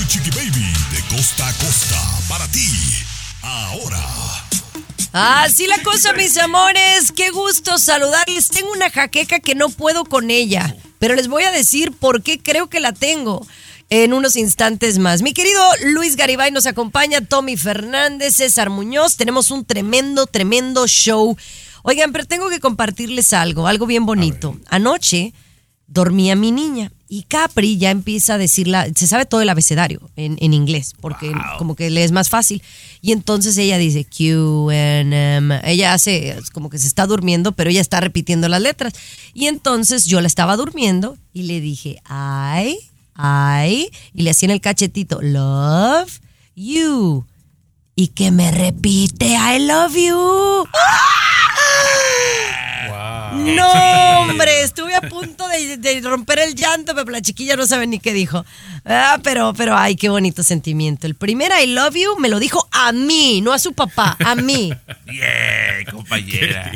Tu Chiqui Baby de costa a costa para ti. Ahora. Así la cosa, mis amores. Qué gusto saludarles. Tengo una jaqueca que no puedo con ella, pero les voy a decir por qué creo que la tengo en unos instantes más. Mi querido Luis Garibay nos acompaña, Tommy Fernández, César Muñoz. Tenemos un tremendo, tremendo show. Oigan, pero tengo que compartirles algo, algo bien bonito. Anoche dormía mi niña y Capri ya empieza a decirla, se sabe todo el abecedario en, en inglés, porque como que le es más fácil. Y entonces ella dice Q, N, M. Ella hace como que se está durmiendo, pero ella está repitiendo las letras. Y entonces yo la estaba durmiendo y le dije, I, I, y le hacía en el cachetito, love you. Y que me repite, I love you. No, hombre, estuve a punto de, de romper el llanto, pero la chiquilla no sabe ni qué dijo. Ah, pero, pero, ay, qué bonito sentimiento. El primer I love you me lo dijo a mí, no a su papá, a mí. Bien, compañera.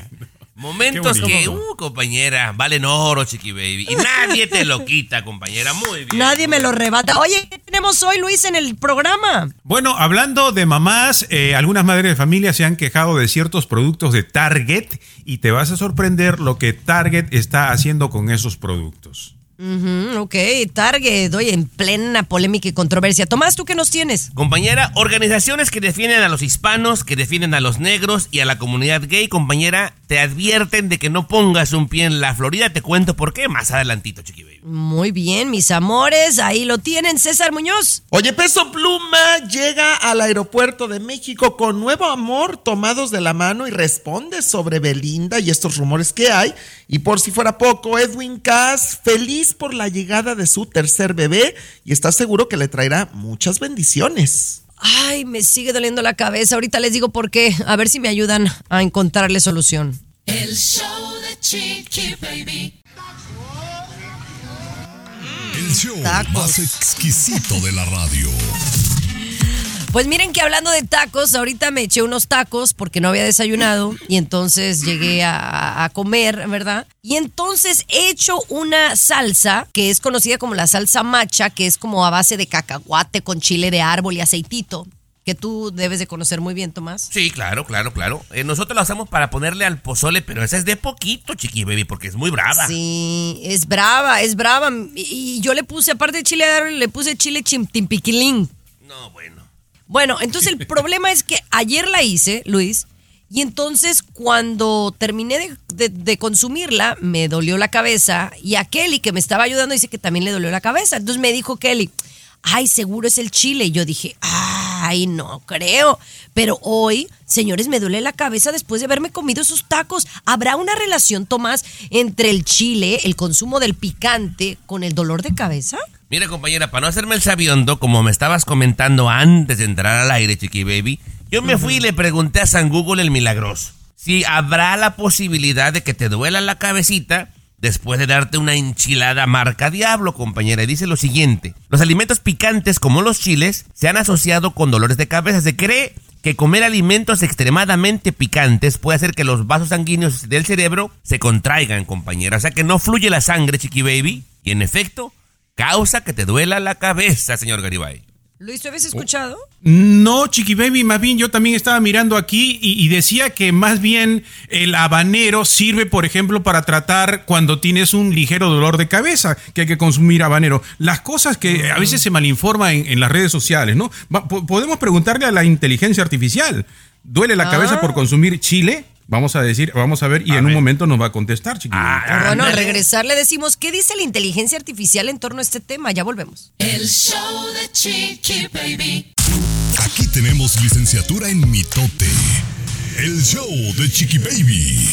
Momentos que, uh, compañera, valen oro, chiqui baby. Y nadie te lo quita, compañera. Muy bien. Nadie me lo rebata. Oye, ¿qué tenemos hoy, Luis, en el programa? Bueno, hablando de mamás, eh, algunas madres de familia se han quejado de ciertos productos de Target y te vas a sorprender lo que Target está haciendo con esos productos. Ujú, ok, Target, oye, en plena polémica y controversia. Tomás, ¿tú qué nos tienes? Compañera, organizaciones que defienden a los hispanos, que defienden a los negros y a la comunidad gay, compañera, te advierten de que no pongas un pie en la Florida. Te cuento por qué más adelantito, chiqui baby. Muy bien, mis amores, ahí lo tienen, César Muñoz. Oye, Peso Pluma llega al aeropuerto de México con nuevo amor tomados de la mano y responde sobre Belinda y estos rumores que hay. Y por si fuera poco, Edwin Cass, feliz por la llegada de su tercer bebé y está seguro que le traerá muchas bendiciones. Ay, me sigue doliendo la cabeza. Ahorita les digo por qué. A ver si me ayudan a encontrarle solución. El show de Chiqui Baby. El show más exquisito de la radio. Pues miren que hablando de tacos, ahorita me eché unos tacos porque no había desayunado y entonces llegué a, a comer, ¿verdad? Y entonces he hecho una salsa que es conocida como la salsa macha, que es como a base de cacahuate con chile de árbol y aceitito, que tú debes de conocer muy bien, Tomás. Sí, claro, claro, claro. Eh, nosotros lo hacemos para ponerle al pozole, pero esa es de poquito, chiqui baby, porque es muy brava. Sí, es brava, es brava. Y y yo le puse, aparte de chile de árbol, le puse chile chimtimpiquilín. No, bueno. Bueno, entonces el problema es que ayer la hice, Luis, y entonces cuando terminé de, consumirla, me dolió la cabeza y a Kelly, que me estaba ayudando, dice que también le dolió la cabeza. Entonces me dijo Kelly, ay, seguro es el chile. Y yo dije, ay, no creo. Pero hoy, señores, me duele la cabeza después de haberme comido esos tacos. ¿Habrá una relación, Tomás, entre el chile, el consumo del picante, con el dolor de cabeza? Mira, compañera, para no hacerme el sabiondo, como me estabas comentando antes de entrar al aire, chiqui baby, yo me fui y le pregunté a San Google el milagroso si habrá la posibilidad de que te duela la cabecita después de darte una enchilada marca Diablo, compañera. Y dice lo siguiente, los alimentos picantes como los chiles se han asociado con dolores de cabeza. Se cree que comer alimentos extremadamente picantes puede hacer que los vasos sanguíneos del cerebro se contraigan, compañera. O sea que no fluye la sangre, chiqui baby. Y en efecto, causa que te duela la cabeza, señor Garibay. Luis, ¿tú habías escuchado? No, Chiqui Baby, más bien yo también estaba mirando aquí y, y decía que más bien el habanero sirve, por ejemplo, para tratar cuando tienes un ligero dolor de cabeza, que hay que consumir habanero. Las cosas que a veces se malinforma en, en las redes sociales, ¿no? Va- po- podemos preguntarle a la inteligencia artificial. ¿Duele la cabeza Ah. por consumir chile? Vamos a decir, vamos a ver, y en un momento nos va a contestar, Chiqui Baby. Bueno, al regresar le decimos, ¿qué dice la inteligencia artificial en torno a este tema? Ya volvemos. El show de Chiqui Baby. Aquí tenemos licenciatura en mitote. El show de Chiqui Baby.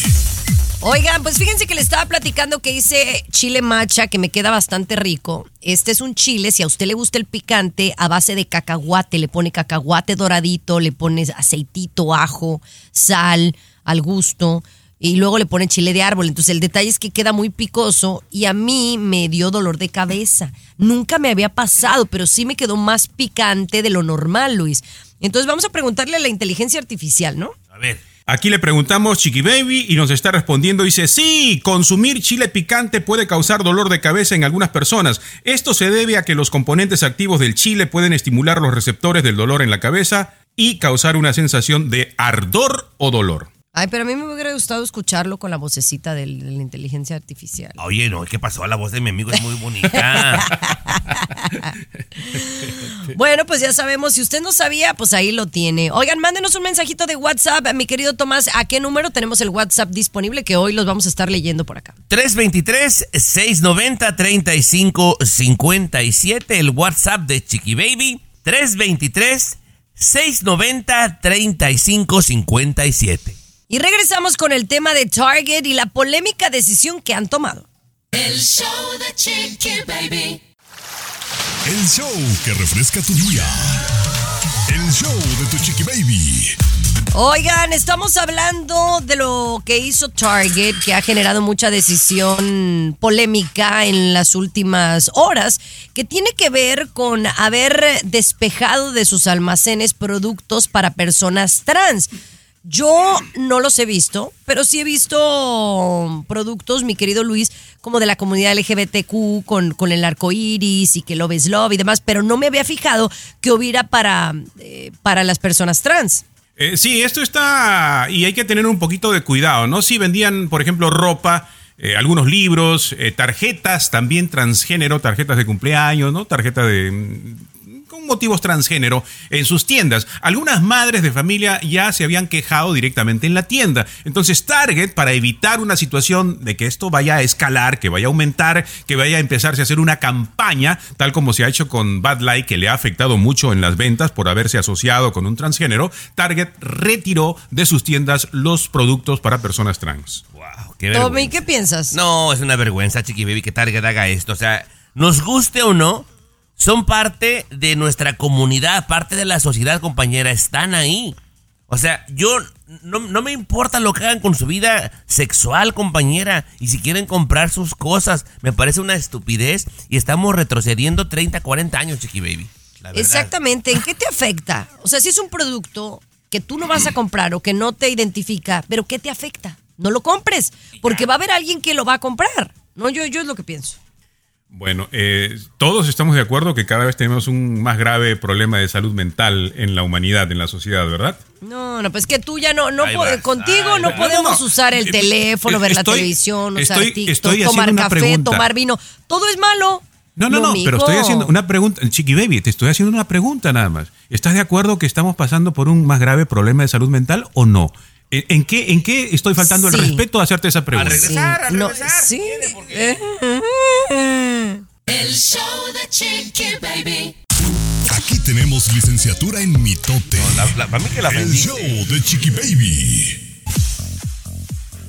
Oigan, pues fíjense que le estaba platicando que hice chile macha, que me queda bastante rico. Este es un chile, si a usted le gusta el picante, a base de cacahuate, le pone cacahuate doradito, le pone aceitito, ajo, sal al gusto y luego le pone chile de árbol. Entonces el detalle es que queda muy picoso y a mí me dio dolor de cabeza. Nunca me había pasado, pero sí me quedó más picante de lo normal, Luis. Entonces vamos a preguntarle a la inteligencia artificial, ¿no? A ver. Aquí le preguntamos Chiqui Baby y nos está respondiendo. Dice, sí, consumir chile picante puede causar dolor de cabeza en algunas personas. Esto se debe a que los componentes activos del chile pueden estimular los receptores del dolor en la cabeza y causar una sensación de ardor o dolor. Ay, pero a mí me hubiera gustado escucharlo con la vocecita de la inteligencia artificial. Oye, no, ¿qué pasó? La voz de mi amigo es muy bonita. Bueno, pues ya sabemos, si usted no sabía, pues ahí lo tiene. Oigan, mándenos un mensajito de WhatsApp, mi querido Tomás, ¿a qué número tenemos el WhatsApp disponible que hoy los vamos a estar leyendo por acá? 323-690-3557, el WhatsApp de Chiqui Baby. 323-690-3557. Y regresamos con el tema de Target y la polémica decisión que han tomado. El show de Chiqui Baby. El show que refresca tu día. El show de tu Chiqui Baby. Oigan, estamos hablando de lo que hizo Target, que ha generado mucha decisión polémica en las últimas horas, que tiene que ver con haber despejado de sus almacenes productos para personas trans. Yo no los he visto, pero sí he visto productos, mi querido Luis, como de la comunidad LGBTQ, con, con el arco iris y que Love is Love y demás, pero no me había fijado que hubiera para, eh, para las personas trans. Eh, sí, esto está. Y hay que tener un poquito de cuidado, ¿no? Si vendían, por ejemplo, ropa, eh, algunos libros, tarjetas también transgénero, tarjetas de cumpleaños, ¿no? Tarjeta de. Con motivos transgénero en sus tiendas. Algunas madres de familia ya se habían quejado directamente en la tienda. Entonces Target, para evitar una situación de que esto vaya a escalar, que vaya a aumentar, que vaya a empezarse a hacer una campaña, tal como se ha hecho con Bad Light, que le ha afectado mucho en las ventas por haberse asociado con un transgénero, Target retiró de sus tiendas los productos para personas trans. Wow, qué Tommy, vergüenza. ¿qué piensas? No, es una vergüenza, Chiqui Baby, que Target haga esto. O sea, nos guste o no, son parte de nuestra comunidad, parte de la sociedad, compañera. Están ahí. O sea, yo no, no me importa lo que hagan con su vida sexual, compañera. Y si quieren comprar sus cosas, me parece una estupidez. Y estamos retrocediendo 30, 40 años, Chiqui Baby. La. Exactamente, ¿en qué te afecta? O sea, si es un producto que tú no vas a comprar o que no te identifica, pero ¿qué te afecta? No lo compres, porque va a haber alguien que lo va a comprar. No, yo, yo es lo que pienso. Bueno, eh, todos estamos de acuerdo que cada vez tenemos un más grave problema de salud mental en la humanidad, en la sociedad, ¿verdad? No, no, pues que tú ya no, no vas, contigo no vas. podemos No, no, usar el eh, teléfono, ver la televisión, usar estoy- TikTok, estoy tomar café, pregunta. tomar vino. Todo es malo. No, no, no, pero estoy haciendo una pregunta, Chiqui Baby, te estoy haciendo una pregunta nada más. ¿Estás de acuerdo que estamos pasando por un más grave problema de salud mental o no? ¿En, en qué, en qué estoy faltando el Sí. respeto a hacerte esa pregunta? regresar. Regresar, no, regresar. sí. Tiene, porque- Eh. El show de Chiqui Baby. Aquí tenemos licenciatura en mitote. La- la- para mí que la El show de Chiqui Baby.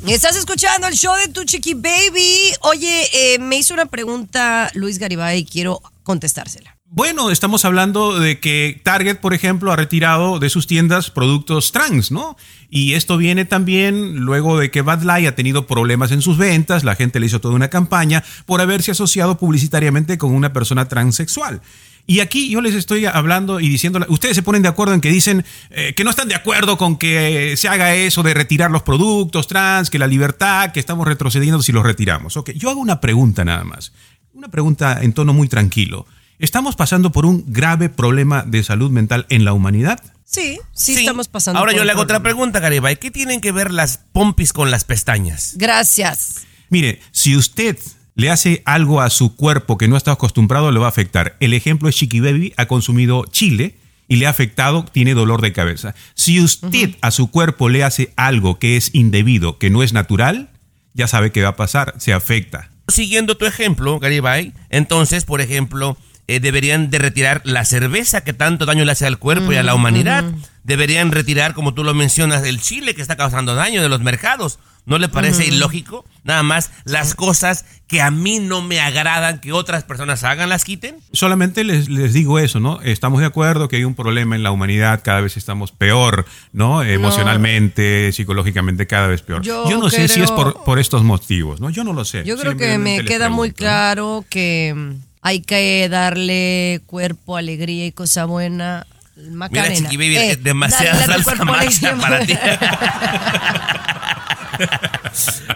Estás escuchando el show de tu chiqui baby. Oye, eh, me hizo una pregunta Luis Garibay y quiero contestársela. Bueno, estamos hablando de que Target, por ejemplo, ha retirado de sus tiendas productos trans, ¿no? Y esto viene también luego de que Bad Light ha tenido problemas en sus ventas, la gente le hizo toda una campaña por haberse asociado publicitariamente con una persona transexual. Y aquí yo les estoy hablando y diciendo, ustedes se ponen de acuerdo en que dicen eh, que no están de acuerdo con que se haga eso de retirar los productos trans, que la libertad, que estamos retrocediendo si los retiramos. Ok, yo hago una pregunta nada más, una pregunta en tono muy tranquilo. ¿Estamos pasando por un grave problema de salud mental en la humanidad? Sí, sí, estamos pasando. Ahora por yo le hago otra pregunta, Garibay. ¿Qué tienen que ver las pompis con las pestañas? Gracias. Mire, si usted le hace algo a su cuerpo que no está acostumbrado, le va a afectar. El ejemplo es Chiqui Baby, ha consumido chile y le ha afectado, tiene dolor de cabeza. Si usted a su cuerpo le hace algo que es indebido, que no es natural, ya sabe qué va a pasar, se afecta. Siguiendo tu ejemplo, Garibay, entonces, por ejemplo, eh, deberían de retirar la cerveza que tanto daño le hace al cuerpo y a la humanidad. Deberían retirar, como tú lo mencionas, el chile que está causando daño de los mercados. ¿No le parece ilógico? Nada más las cosas que a mí no me agradan que otras personas hagan, las quiten. Solamente les, les digo eso, ¿no? Estamos de acuerdo que hay un problema en la humanidad, cada vez estamos peor, ¿no? Emocionalmente, psicológicamente, cada vez peor. Yo Yo, no sé si es por, por estos motivos, ¿no? Yo no lo sé. Yo creo que me queda muy claro que hay que darle cuerpo, alegría y cosa buena. Macarena. Mira, Chiqui Baby, Eh, es demasiada dale salsa macha alegría. para ti.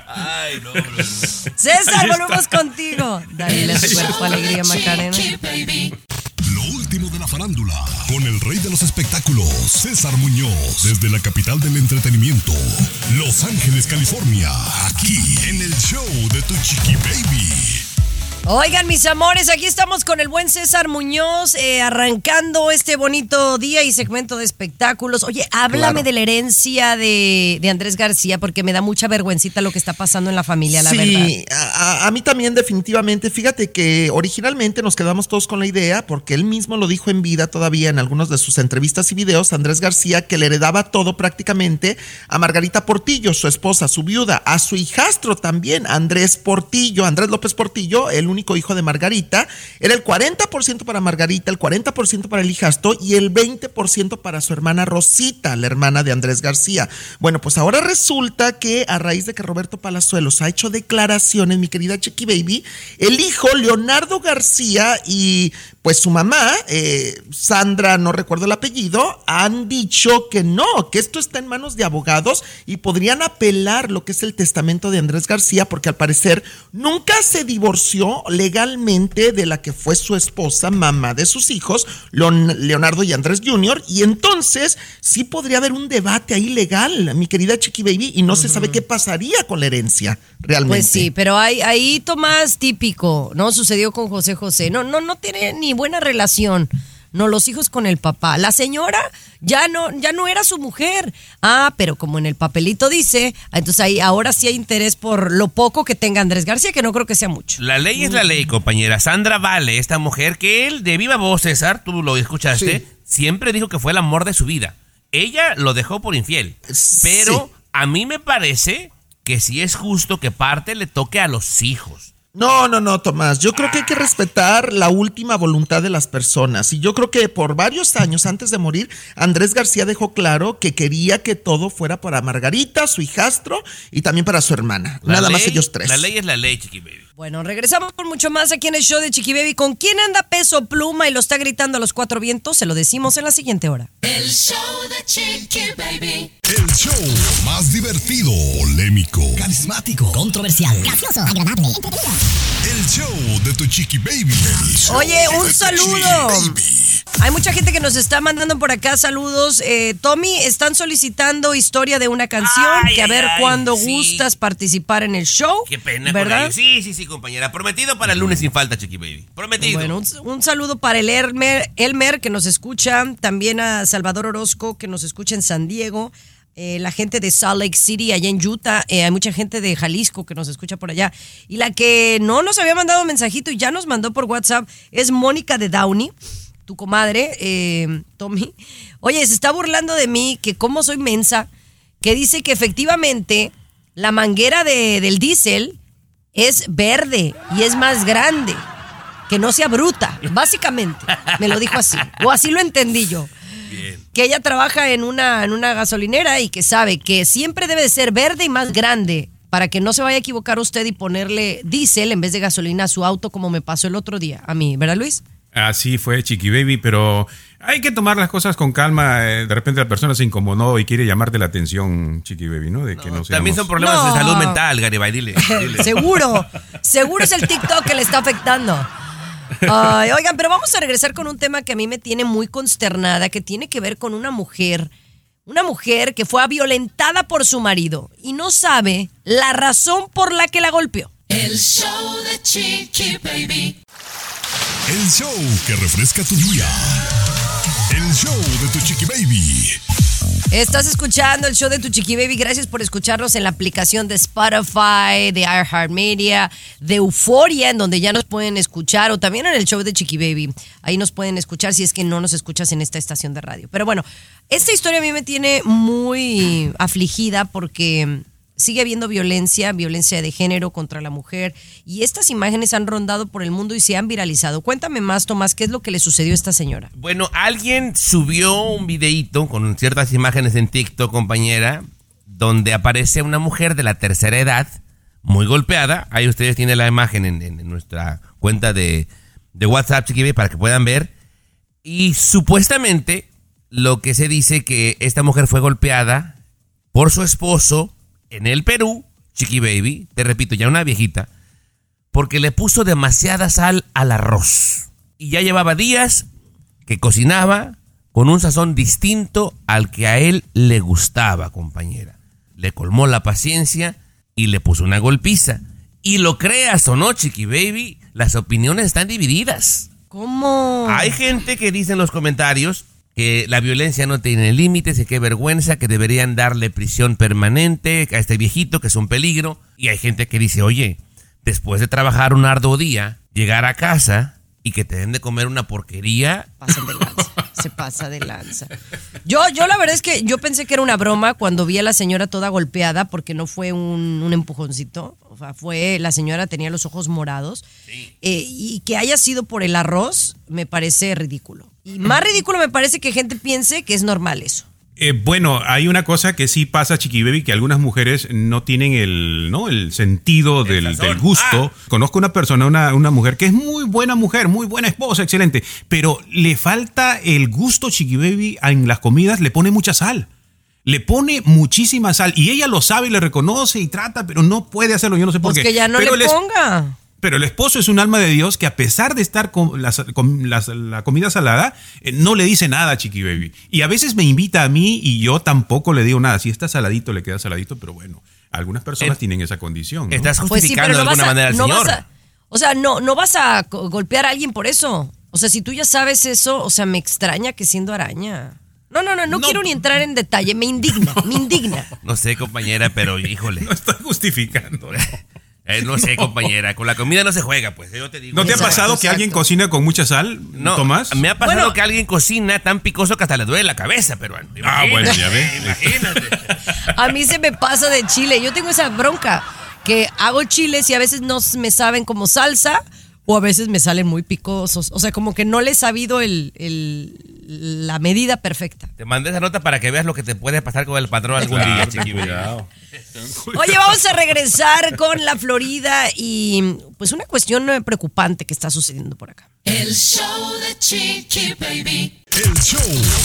Ay, no, bro. César, volvemos contigo. Dale a tu cuerpo alegría, Macarena. Lo último de la farándula, con el rey de los espectáculos, César Muñoz, desde la capital del entretenimiento, Los Ángeles, California, aquí en el show de tu chiqui baby. Oigan, mis amores, aquí estamos con el buen César Muñoz, eh, arrancando este bonito día y segmento de espectáculos. Oye, háblame Claro. de la herencia de, de Andrés García, porque me da mucha vergüencita lo que está pasando en la familia, la verdad. sí, a, a- mí también definitivamente. Fíjate que originalmente nos quedamos todos con la idea, porque él mismo lo dijo en vida todavía en algunos de sus entrevistas y videos, Andrés García, que le heredaba todo prácticamente a Margarita Portillo, su esposa, su viuda, a su hijastro también, Andrés Portillo, Andrés López Portillo, el único hijo de Margarita. Era el 40% para Margarita, el 40% para el hijastro y el 20% para su hermana Rosita, la hermana de Andrés García. Bueno, pues ahora resulta que a raíz de que Roberto Palazuelos ha hecho declaraciones, mi querida Chiqui Baby, el hijo Leonardo García y pues su mamá, eh, Sandra, no recuerdo el apellido, han dicho que no, que esto está en manos de abogados y podrían apelar lo que es el testamento de Andrés García, porque al parecer nunca se divorció legalmente de la que fue su esposa, mamá de sus hijos, Leon- Leonardo y Andrés Jr., y entonces sí podría haber un debate ahí legal, mi querida Chiqui Baby, y no se sabe qué pasaría con la herencia realmente. Pues sí, pero hay, ahí Tomás típico, ¿no? Sucedió con José José. No, no, no tiene ni buena relación. No, los hijos con el papá. La señora ya no, ya no era su mujer. Ah, pero como en el papelito dice, entonces ahí ahora sí hay interés por lo poco que tenga Andrés García, que no creo que sea mucho. La ley es la ley, compañera. Sandra Vale, esta mujer que él, de viva voz, César, tú lo escuchaste, Sí. siempre dijo que fue el amor de su vida. Ella lo dejó por infiel. Pero Sí. a mí me parece que sí es justo que parte le toque a los hijos. No, no, no, Tomás. Yo creo que hay que respetar la última voluntad de las personas. Y yo creo que por varios años antes de morir, Andrés García dejó claro que quería que todo fuera para Margarita, su hijastro, y también para su hermana. La Nada más ley- ellos tres. La ley es la ley, chiqui baby. Bueno, regresamos con mucho más aquí en el show de Chiqui Baby. ¿Con quién anda peso pluma y lo está gritando a los cuatro vientos? Se lo decimos en la siguiente hora. El show de Chiqui Baby. El show más divertido, polémico, carismático, controversial, gracioso, agradable, entretenido. el show de tu chiqui baby. Oye, un saludo. Hay mucha gente que nos está mandando por acá saludos. Eh, Tommy, están solicitando historia de una canción. Ay, que a ver cuándo sí. gustas participar en el show. Qué pena ¿Verdad? Sí, sí, sí, compañera. Prometido para el lunes sin falta, chiqui baby. Prometido. Bueno, un, un saludo para el Elmer, Elmer que nos escucha, también a Salvador Orozco que nos escucha en San Diego, eh, la gente de Salt Lake City allá en Utah, eh, hay mucha gente de Jalisco que nos escucha por allá. Y la que no nos había mandado mensajito y ya nos mandó por WhatsApp es Mónica de Downey, tu comadre, eh, Tommy. Oye, se está burlando de mí, que como soy mensa, que dice que efectivamente la manguera de- del diésel es verde y es más grande. Que no sea bruta, básicamente. Me lo dijo así. O así lo entendí yo. Que ella trabaja en una, en una gasolinera y que sabe que siempre debe de ser verde y más grande para que no se vaya a equivocar usted y ponerle diésel en vez de gasolina a su auto como me pasó el otro día a mí, ¿verdad Luis? Así fue, Chiqui Baby, pero hay que tomar las cosas con calma. eh, De repente la persona se incomodó y quiere llamarte la atención, Chiqui Baby, ¿no? De que no, También seamos- son problemas No. de salud mental, Garibay. Dile. dile. seguro, seguro es el TikTok que le está afectando. Ay, oigan, pero vamos a regresar con un tema que a mí me tiene muy consternada, que tiene que ver con una mujer, una mujer que fue violentada por su marido y no sabe la razón por la que la golpeó. El show de Chiqui Baby. El show que refresca tu día. El show de tu chiqui baby. Estás escuchando el show de tu chiqui baby. Gracias por escucharnos en la aplicación de Spotify, de iHeartMedia, de Euforia, en donde ya nos pueden escuchar, o también en el show de chiqui baby. Ahí nos pueden escuchar si es que no nos escuchas en esta estación de radio. Pero bueno, esta historia a mí me tiene muy afligida porque sigue habiendo violencia, violencia de género contra la mujer, y estas imágenes han rondado por el mundo y se han viralizado. Cuéntame más, Tomás, ¿qué es lo que le sucedió a esta señora? Bueno, alguien subió un videíto con ciertas imágenes en TikTok, compañera, donde aparece una mujer de la tercera edad, muy golpeada. Ahí ustedes tienen la imagen en, nuestra cuenta de, de WhatsApp, Chiqui Baby, para que puedan ver. Y supuestamente lo que se dice que esta mujer fue golpeada por su esposo en el Perú, Chiqui Baby, te repito, ya una viejita, porque le puso demasiada sal al arroz. Y ya llevaba días que cocinaba con un sazón distinto al que a él le gustaba, compañera. Le colmó la paciencia y le puso una golpiza. Y lo creas o no, Chiqui Baby, las opiniones están divididas. ¿Cómo? Hay gente que dice en los comentarios que la violencia no tiene límites y qué vergüenza, que deberían darle prisión permanente a este viejito que es un peligro. Y hay gente que dice, oye, después de trabajar un arduo día, llegar a casa y que te den de comer una porquería. Pasan de lanza, se pasa de lanza. Yo, yo la verdad es que yo pensé que era una broma cuando vi a la señora toda golpeada porque no fue un, un empujoncito. O sea, fue, la señora tenía los ojos morados. Eh, y que haya sido por el arroz me parece ridículo. Y más ridículo me parece que gente piense que es normal eso. Eh, bueno, hay una cosa que sí pasa, Chiqui Baby, que algunas mujeres no tienen el, ¿no? el sentido del, del gusto. Conozco una persona, una, una mujer que es muy buena mujer, muy buena esposa, excelente, pero le falta el gusto, Chiqui Baby, en las comidas, le pone mucha sal. Le pone muchísima sal y ella lo sabe y le reconoce y trata, pero no puede hacerlo. Yo no sé por Pues qué. que ya no Pero le ponga. Pero el esposo es un alma de Dios que a pesar de estar con, la comida salada, eh, no le dice nada a Chiqui Baby. Y a veces me invita a mí y yo tampoco le digo nada. Si está saladito, le queda saladito, pero bueno, algunas personas Eh, tienen esa condición. ¿no? Estás Pues sí, justificando no de vas alguna a, manera al no señor. vas a- o sea, no, no vas a golpear a alguien por eso. O sea, si tú ya sabes eso, o sea, me extraña que siendo araña. No, no, no, no, quiero ni entrar en detalle, me indigna, me indigna. No sé, compañera, pero híjole. No estoy justificando. ¿no? Eh, no sé, compañera. Con la comida no se juega, pues. Yo te digo. ¿No te ha Exacto, pasado que alguien cocina con mucha sal, No, Tomás? me ha pasado Bueno. que alguien cocina tan picoso que hasta le duele la cabeza, pero Ah, bueno, ya ves. Imagínate. A mí se me pasa de chile. Yo tengo esa bronca que hago chiles y a veces no me saben como salsa o a veces me salen muy picosos. O sea, como que no le he sabido el, el- la medida perfecta. Te mandé esa nota para que veas lo que te puede pasar con el patrón algún día, chiqui. Oye, vamos a regresar con la Florida y pues una cuestión eh, preocupante que está sucediendo por acá. El show de Chiqui Baby. El show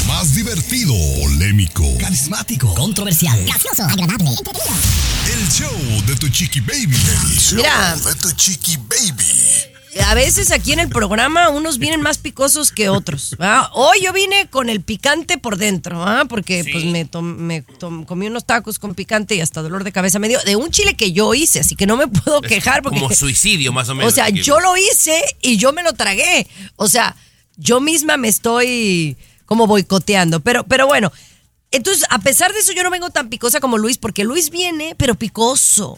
más divertido, polémico, Carismático, controversial, gracioso, agradable, el show de tu chiqui baby. El show Mira. de tu chiqui baby. A veces aquí en el programa unos vienen más picosos que otros. ¿verdad? Hoy yo vine con el picante por dentro, ¿verdad? porque pues me, tom- me tom- comí unos tacos con picante y hasta dolor de cabeza me dio de un chile que yo hice, así que no me puedo quejar porque Como suicidio, más o menos. o sea, yo lo hice y yo me lo tragué. O sea, yo misma me estoy como boicoteando. Pero, pero bueno, entonces, a pesar de eso, yo no vengo tan picosa como Luis, porque Luis viene, pero picoso.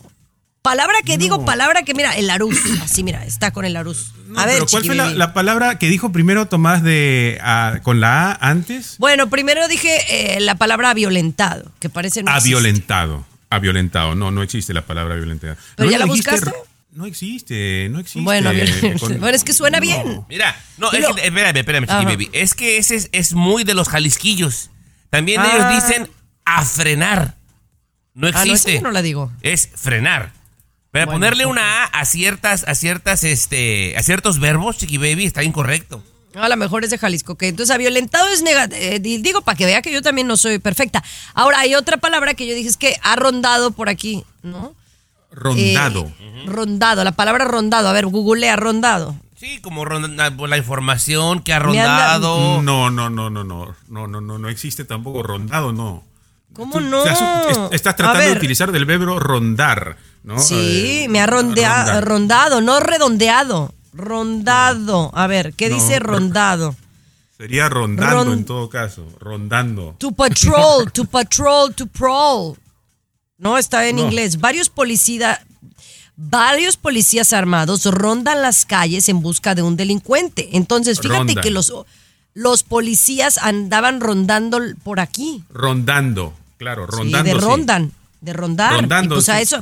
Palabra que digo, palabra que, mira, el aruz. Así, mira, está con el aruz. A ver, Pero ¿cuál fue la, palabra que dijo primero Tomás de ah, con la A antes? Bueno, primero dije eh, la palabra violentado, que parece no a existe. violentado. A violentado. No, no existe la palabra violentado. ¿Pero No ya la dijiste- buscaste? No existe, no existe. Bueno, violentado. Con- Bueno, es que suena No. bien. Mira, no, es que, espérame, espérame, chiqui baby. Es que ese es, es muy de los jalisquillos. También Ah. ellos dicen a frenar. No Ah, no, existe. yo no la digo. Es frenar. Pero Bueno, ponerle una A a ciertas, a ciertas, este, a ciertos verbos, chiqui baby, está incorrecto. A lo mejor es de Jalisco, que entonces a violentado es negativo. digo, para que vea que yo también no soy perfecta. Ahora, hay otra palabra que yo dije, es que ha rondado por aquí, ¿no? Rondado. Eh, Rondado, la palabra rondado. A ver, googlea rondado. Sí, como ronda- por la información que ha rondado. No, no, no, no, no, no, no, no, no existe tampoco rondado, no. ¿Cómo Tú no? estás A tratando de utilizar del verbo rondar, ¿no? Sí, Eh, me ha rondea- rondado, no redondeado. Rondado. A ver, ¿qué No, dice ro- rondado? Sería rondando Ron- en todo caso, rondando. To patrol, to patrol, to prowl. No, está en No. inglés. Varios policías, varios policías armados rondan las calles en busca de un delincuente. Entonces, fíjate que los, los policías andaban rondando por aquí. Rondando, claro, Sí, rondando. de sí. rondan, de rondar. Rondando, Y pues a eso.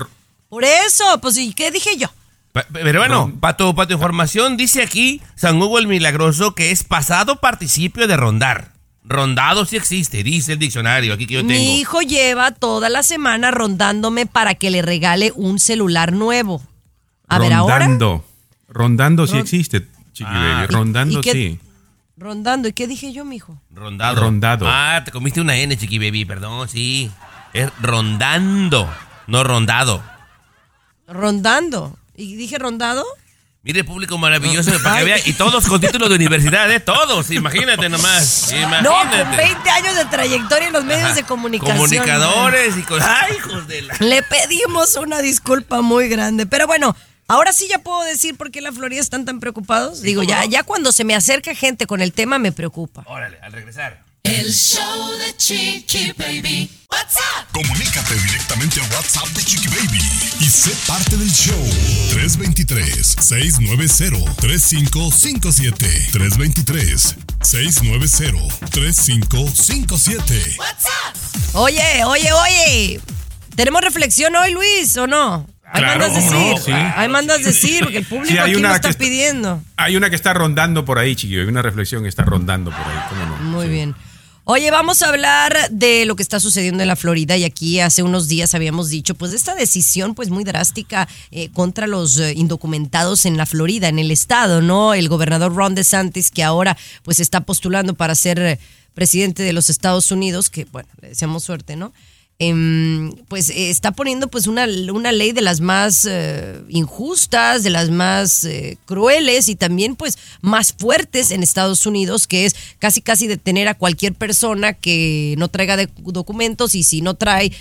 Por eso, pues, ¿y qué dije yo? Pero bueno, para tu, información, dice aquí San Hugo el Milagroso que es pasado participio de rondar. Rondado sí existe, dice el diccionario aquí que yo tengo. Mi hijo lleva toda la semana rondándome para que le regale un celular nuevo. A ver, ahora. Rondando. Rondando sí Ron- existe, chiqui Ah. baby. ¿Y- Rondando y qué- sí. Rondando. ¿Y qué dije yo, mijo? Rondado. Rondado. Ah, te comiste una N, chiqui baby, perdón, sí. Es rondando, no rondado. Rondando. ¿Y dije rondado? Mire, público maravilloso, para que vea. Y todos con títulos de universidad, ¿eh? Todos, imagínate nomás. Imagínate. No, con 20 años de trayectoria en los medios de comunicación. Comunicadores y con. ¡Ay, hijos de la! Le pedimos una disculpa muy grande. Pero bueno, ahora sí ya puedo decir por qué la Florida están tan preocupados. Digo, ya, ya cuando se me acerca gente con el tema me preocupa. Órale, al regresar. El show de Chiqui Baby. What's up? Comunícate directamente a WhatsApp de Chiqui Baby y sé parte del show. 323-690-3557. 323-690-3557. What's up? Oye, oye, oye. ¿Tenemos reflexión hoy, Luis, o no? Ahí Claro, mandas ¿cómo decir. no? Sí. Ahí mandas decir, porque el público Sí, hay aquí una lo que está pidiendo. Hay una que está rondando por ahí, chiqui baby. Una reflexión que está rondando por ahí. ¿Cómo no? Muy Sí. bien. Oye, vamos a hablar de lo que está sucediendo en la Florida y aquí hace unos días habíamos dicho, pues de esta decisión pues muy drástica eh, contra los eh, indocumentados en la Florida, en el estado, ¿no? El gobernador Ron DeSantis que ahora pues está postulando para ser eh, presidente de los Estados Unidos, que bueno, le deseamos suerte, ¿no? Em, pues eh, está poniendo pues una, una ley de las más eh, injustas, de las más eh, crueles y también pues más fuertes en Estados Unidos, que es casi casi detener a cualquier persona que no traiga de- documentos y si no trae,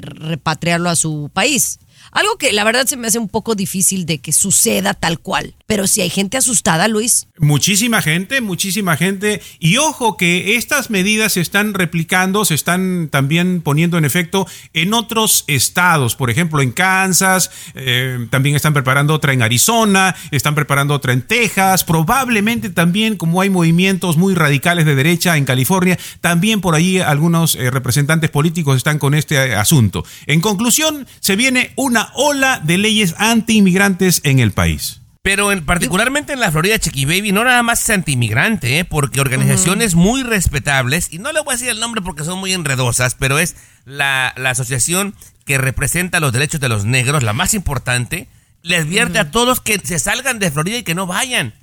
repatriarlo a su país. Algo que la verdad se me hace un poco difícil de que suceda tal cual. Pero si hay gente asustada, Luis. Muchísima gente, muchísima gente. Y ojo que estas medidas se están replicando, se están también poniendo en efecto en otros estados. Por ejemplo, en Kansas, eh, también están preparando otra en Arizona, están preparando otra en Texas. Probablemente también, como hay movimientos muy radicales de derecha en California, también por ahí algunos eh, representantes políticos están con este eh, asunto. En conclusión, se viene una ola de leyes anti-inmigrantes en el país. Pero en, particularmente en la Florida, Chiqui Baby, no nada más es antiinmigrante, ¿eh? porque organizaciones muy respetables, y no le voy a decir el nombre porque son muy enredosas, pero es la, la asociación que representa los derechos de los negros, la más importante, le advierte a todos que se salgan de Florida y que no vayan.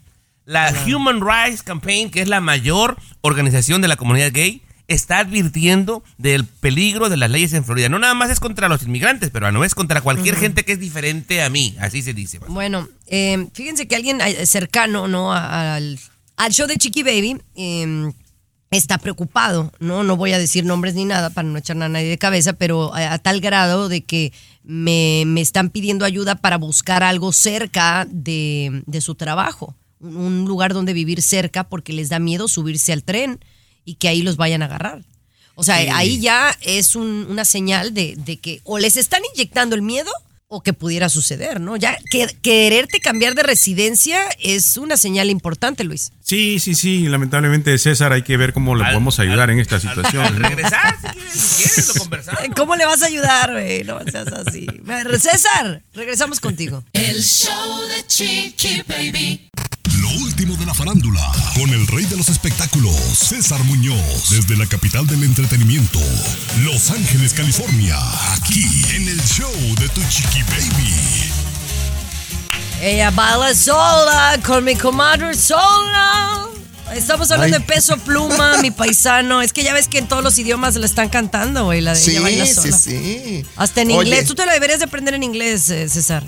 La Human Rights Campaign, que es la mayor organización de la comunidad gay, está advirtiendo del peligro de las leyes en Florida. No nada más es contra los inmigrantes, pero no es contra cualquier gente que es diferente a mí, así se dice. Bueno, eh, fíjense que alguien eh, cercano, ¿no? Al, al show de Chiqui Baby eh, está preocupado, ¿no? No voy a decir nombres ni nada para no echar a nadie de cabeza, pero a, a tal grado de que me, me están pidiendo ayuda para buscar algo cerca de, de su trabajo, un lugar donde vivir cerca porque les da miedo subirse al tren y que ahí los vayan a agarrar. O sea, Sí. ahí ya es un- una señal de, de que o les están inyectando el miedo o que pudiera suceder, ¿no? Ya que, quererte cambiar de residencia es una señal importante, Luis. Sí, sí, sí. Lamentablemente, César, hay que ver cómo le Al- podemos ayudar en esta Al situación. ¿no? regresar, si quieres, si quieres, lo conversamos. ¿Cómo le vas a ayudar, güey? No seas así. César, regresamos contigo. El show de Chiqui Baby. Lo último de la farándula, con el rey de los espectáculos, César Muñoz, desde la capital del entretenimiento, Los Ángeles, California, aquí en el show de Tu Chiqui Baby. Ella baila sola con mi comadre sola. Estamos hablando Ay. de peso pluma, mi paisano. Es que ya ves que en todos los idiomas la están cantando, güey, la de Sí, ella baila sí, sola. sí. Hasta en Oye, inglés. Tú te la deberías de aprender en inglés, eh, César.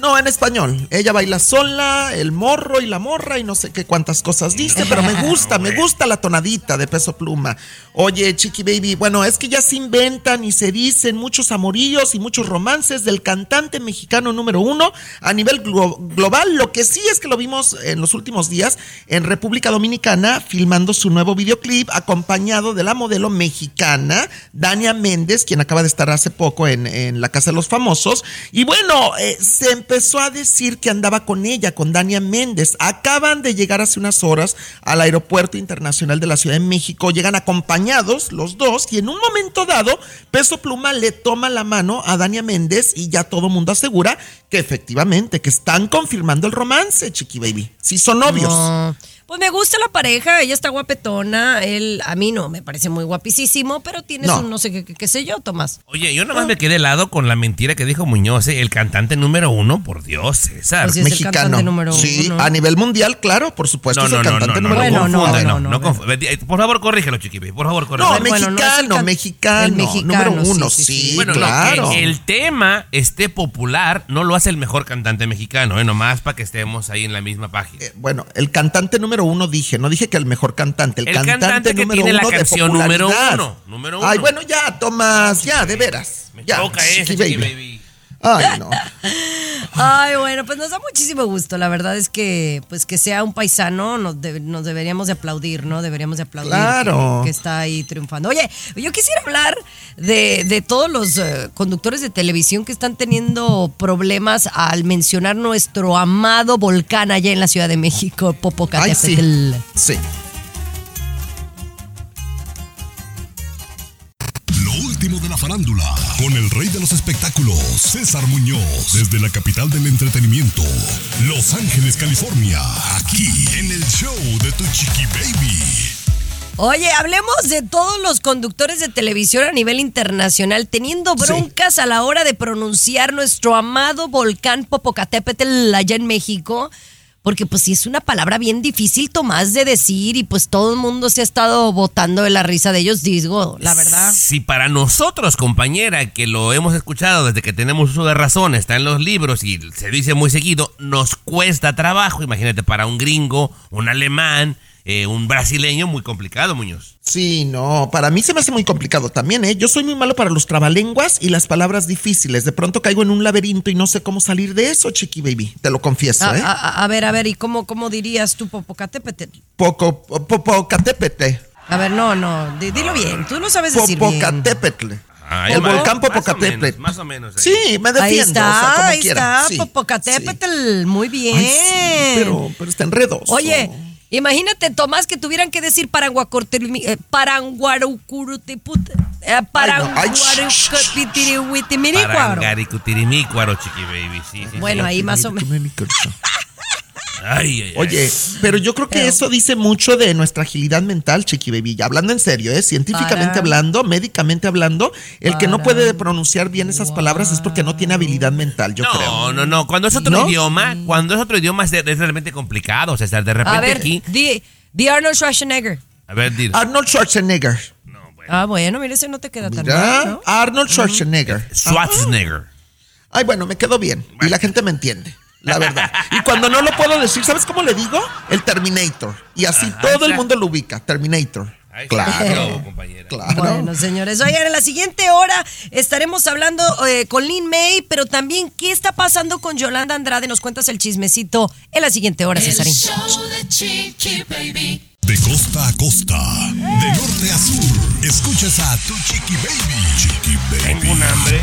No, en español. Ella baila sola, el morro y la morra y no sé qué cuántas cosas dice, pero me gusta, me gusta la tonadita de peso pluma. Oye, Chiqui Baby, bueno, es que ya se inventan y se dicen muchos amorillos y muchos romances del cantante mexicano número uno a nivel glo- global. Lo que sí es que lo vimos en los últimos días en República Dominicana filmando su nuevo videoclip acompañado de la modelo mexicana Dania Méndez, quien acaba de estar hace poco en, en la Casa de los Famosos. Y bueno, eh, se empezó a decir que andaba con ella, con Dania Méndez. Acaban de llegar hace unas horas al Aeropuerto Internacional de la Ciudad de México. Llegan acompañados los dos y en un momento dado, Peso Pluma le toma la mano a Dania Méndez y ya todo mundo asegura que efectivamente, que están confirmando el romance, Chiqui Baby. Sí, son novios. No. Pues me gusta la pareja, ella está guapetona, él a mí no, me parece muy guapísimo, pero tienes No. un no sé qué, qué, qué sé yo, Tomás. Oye, yo nomás me quedé helado con la mentira que dijo Muñoz, ¿eh? el cantante número uno, por Dios, César. Pues el Mexicano. número sí, uno. a nivel mundial, claro, por supuesto, No, es no, el no, no, cantante no, número uno. no, confunda, no, no, no, Por favor, corrígelo, Chiquipi, por favor, corrígelo. No, Bueno, mexicano, can- mexicano, mexicano, número uno, sí, sí, sí. Bueno, no, claro. que el tema esté popular no lo hace el mejor cantante mexicano, ¿eh? nomás para que estemos ahí en la misma página. Eh, bueno, el cantante número uno dije, no dije que el mejor cantante, el, El cantante, cantante que número tiene la uno de número uno, número Ay, uno. bueno, ya, Tomás, ya, de veras. Me ya, ese, Baby. Baby. Ay, no. Ay, bueno, pues nos da muchísimo gusto. La verdad es que, pues que sea un paisano, nos, de- nos deberíamos de aplaudir, ¿no? Deberíamos de aplaudir Claro. que, que está ahí triunfando. Oye, yo quisiera hablar de, de todos los eh, conductores de televisión que están teniendo problemas al mencionar nuestro amado volcán allá en la Ciudad de México, Ay, sí. Popocatépetl. Sí. Lo último de la farándula, con el rey de los espectáculos, César Muñoz, desde la capital del entretenimiento, Los Ángeles, California, aquí en el show de Tu Chiqui Baby. Oye, hablemos de todos los conductores de televisión a nivel internacional teniendo broncas a la hora de pronunciar nuestro amado volcán Popocatépetl allá en México. Porque pues sí es una palabra bien difícil, Tomás, de decir y pues todo el mundo se ha estado botando de la risa de ellos, digo, la verdad. Si para nosotros, compañera, que lo hemos escuchado desde que tenemos uso de razón, está en los libros y se dice muy seguido, nos cuesta trabajo. Imagínate, para un gringo, un alemán, eh, un brasileño, muy complicado, Muñoz. Sí, no, para mí se me hace muy complicado también, ¿eh? Yo soy muy malo para los trabalenguas y las palabras difíciles. De pronto caigo en un laberinto y no sé cómo salir de eso, Chiqui Baby. Te lo confieso, A, ¿eh? a- a- a ver, a ver, ¿y cómo, cómo dirías tú Popocatépetl? Poco, Popocatépetl. A ver, no, no, di- dilo bien, tú lo sabes decir bien. Popocatépetl. Ay, el más- volcán más o Popocatépetl. menos, Más o menos. ahí. Sí, me defiendo. Ahí o sea, está, como ahí quiera. está, Sí, Popocatépetl, muy sí. bien. Ay, sí, pero, pero está enredoso. Oye, imagínate, Tomás, que tuvieran que decir eh, paranguarucurutiput, eh. Parangaricutirimícuaro, chiqui baby. Sí, sí, Bueno, sí. ahí más o menos. Ay, ay, ay. Oye, pero yo creo que Pero- eso dice mucho de nuestra agilidad mental, Chiqui Baby. Hablando en serio, ¿eh? Científicamente Para- hablando, médicamente hablando, el que no puede pronunciar bien esas palabras es porque no tiene habilidad mental, yo no, creo. no, no. Cuando es otro ¿No? idioma, cuando es otro idioma es, de- es realmente complicado. O sea, de repente A ver, aquí. di, di Arnold Schwarzenegger. A ver, di. Arnold Schwarzenegger. Ah, bueno, mira, ese no te queda tan mal, ¿no? Arnold Schwarzenegger. Schwarzenegger. Ay, bueno, me quedó bien. Y la gente me entiende. La verdad. Y cuando no lo puedo decir, ¿sabes cómo le digo? El Terminator. Y así Ajá, todo el mundo lo ubica. Terminator. Ay, Claro. compañera. Claro. Bueno, señores, oigan, en la siguiente hora estaremos hablando eh, con Lin May, pero también qué está pasando con Yolanda Andrade. Nos cuentas el chismecito en la siguiente hora, El Cesarín. show de. De costa a costa, de norte a sur, escuchas a Tu Chiqui Baby. Chiqui Baby. Tengo un hambre.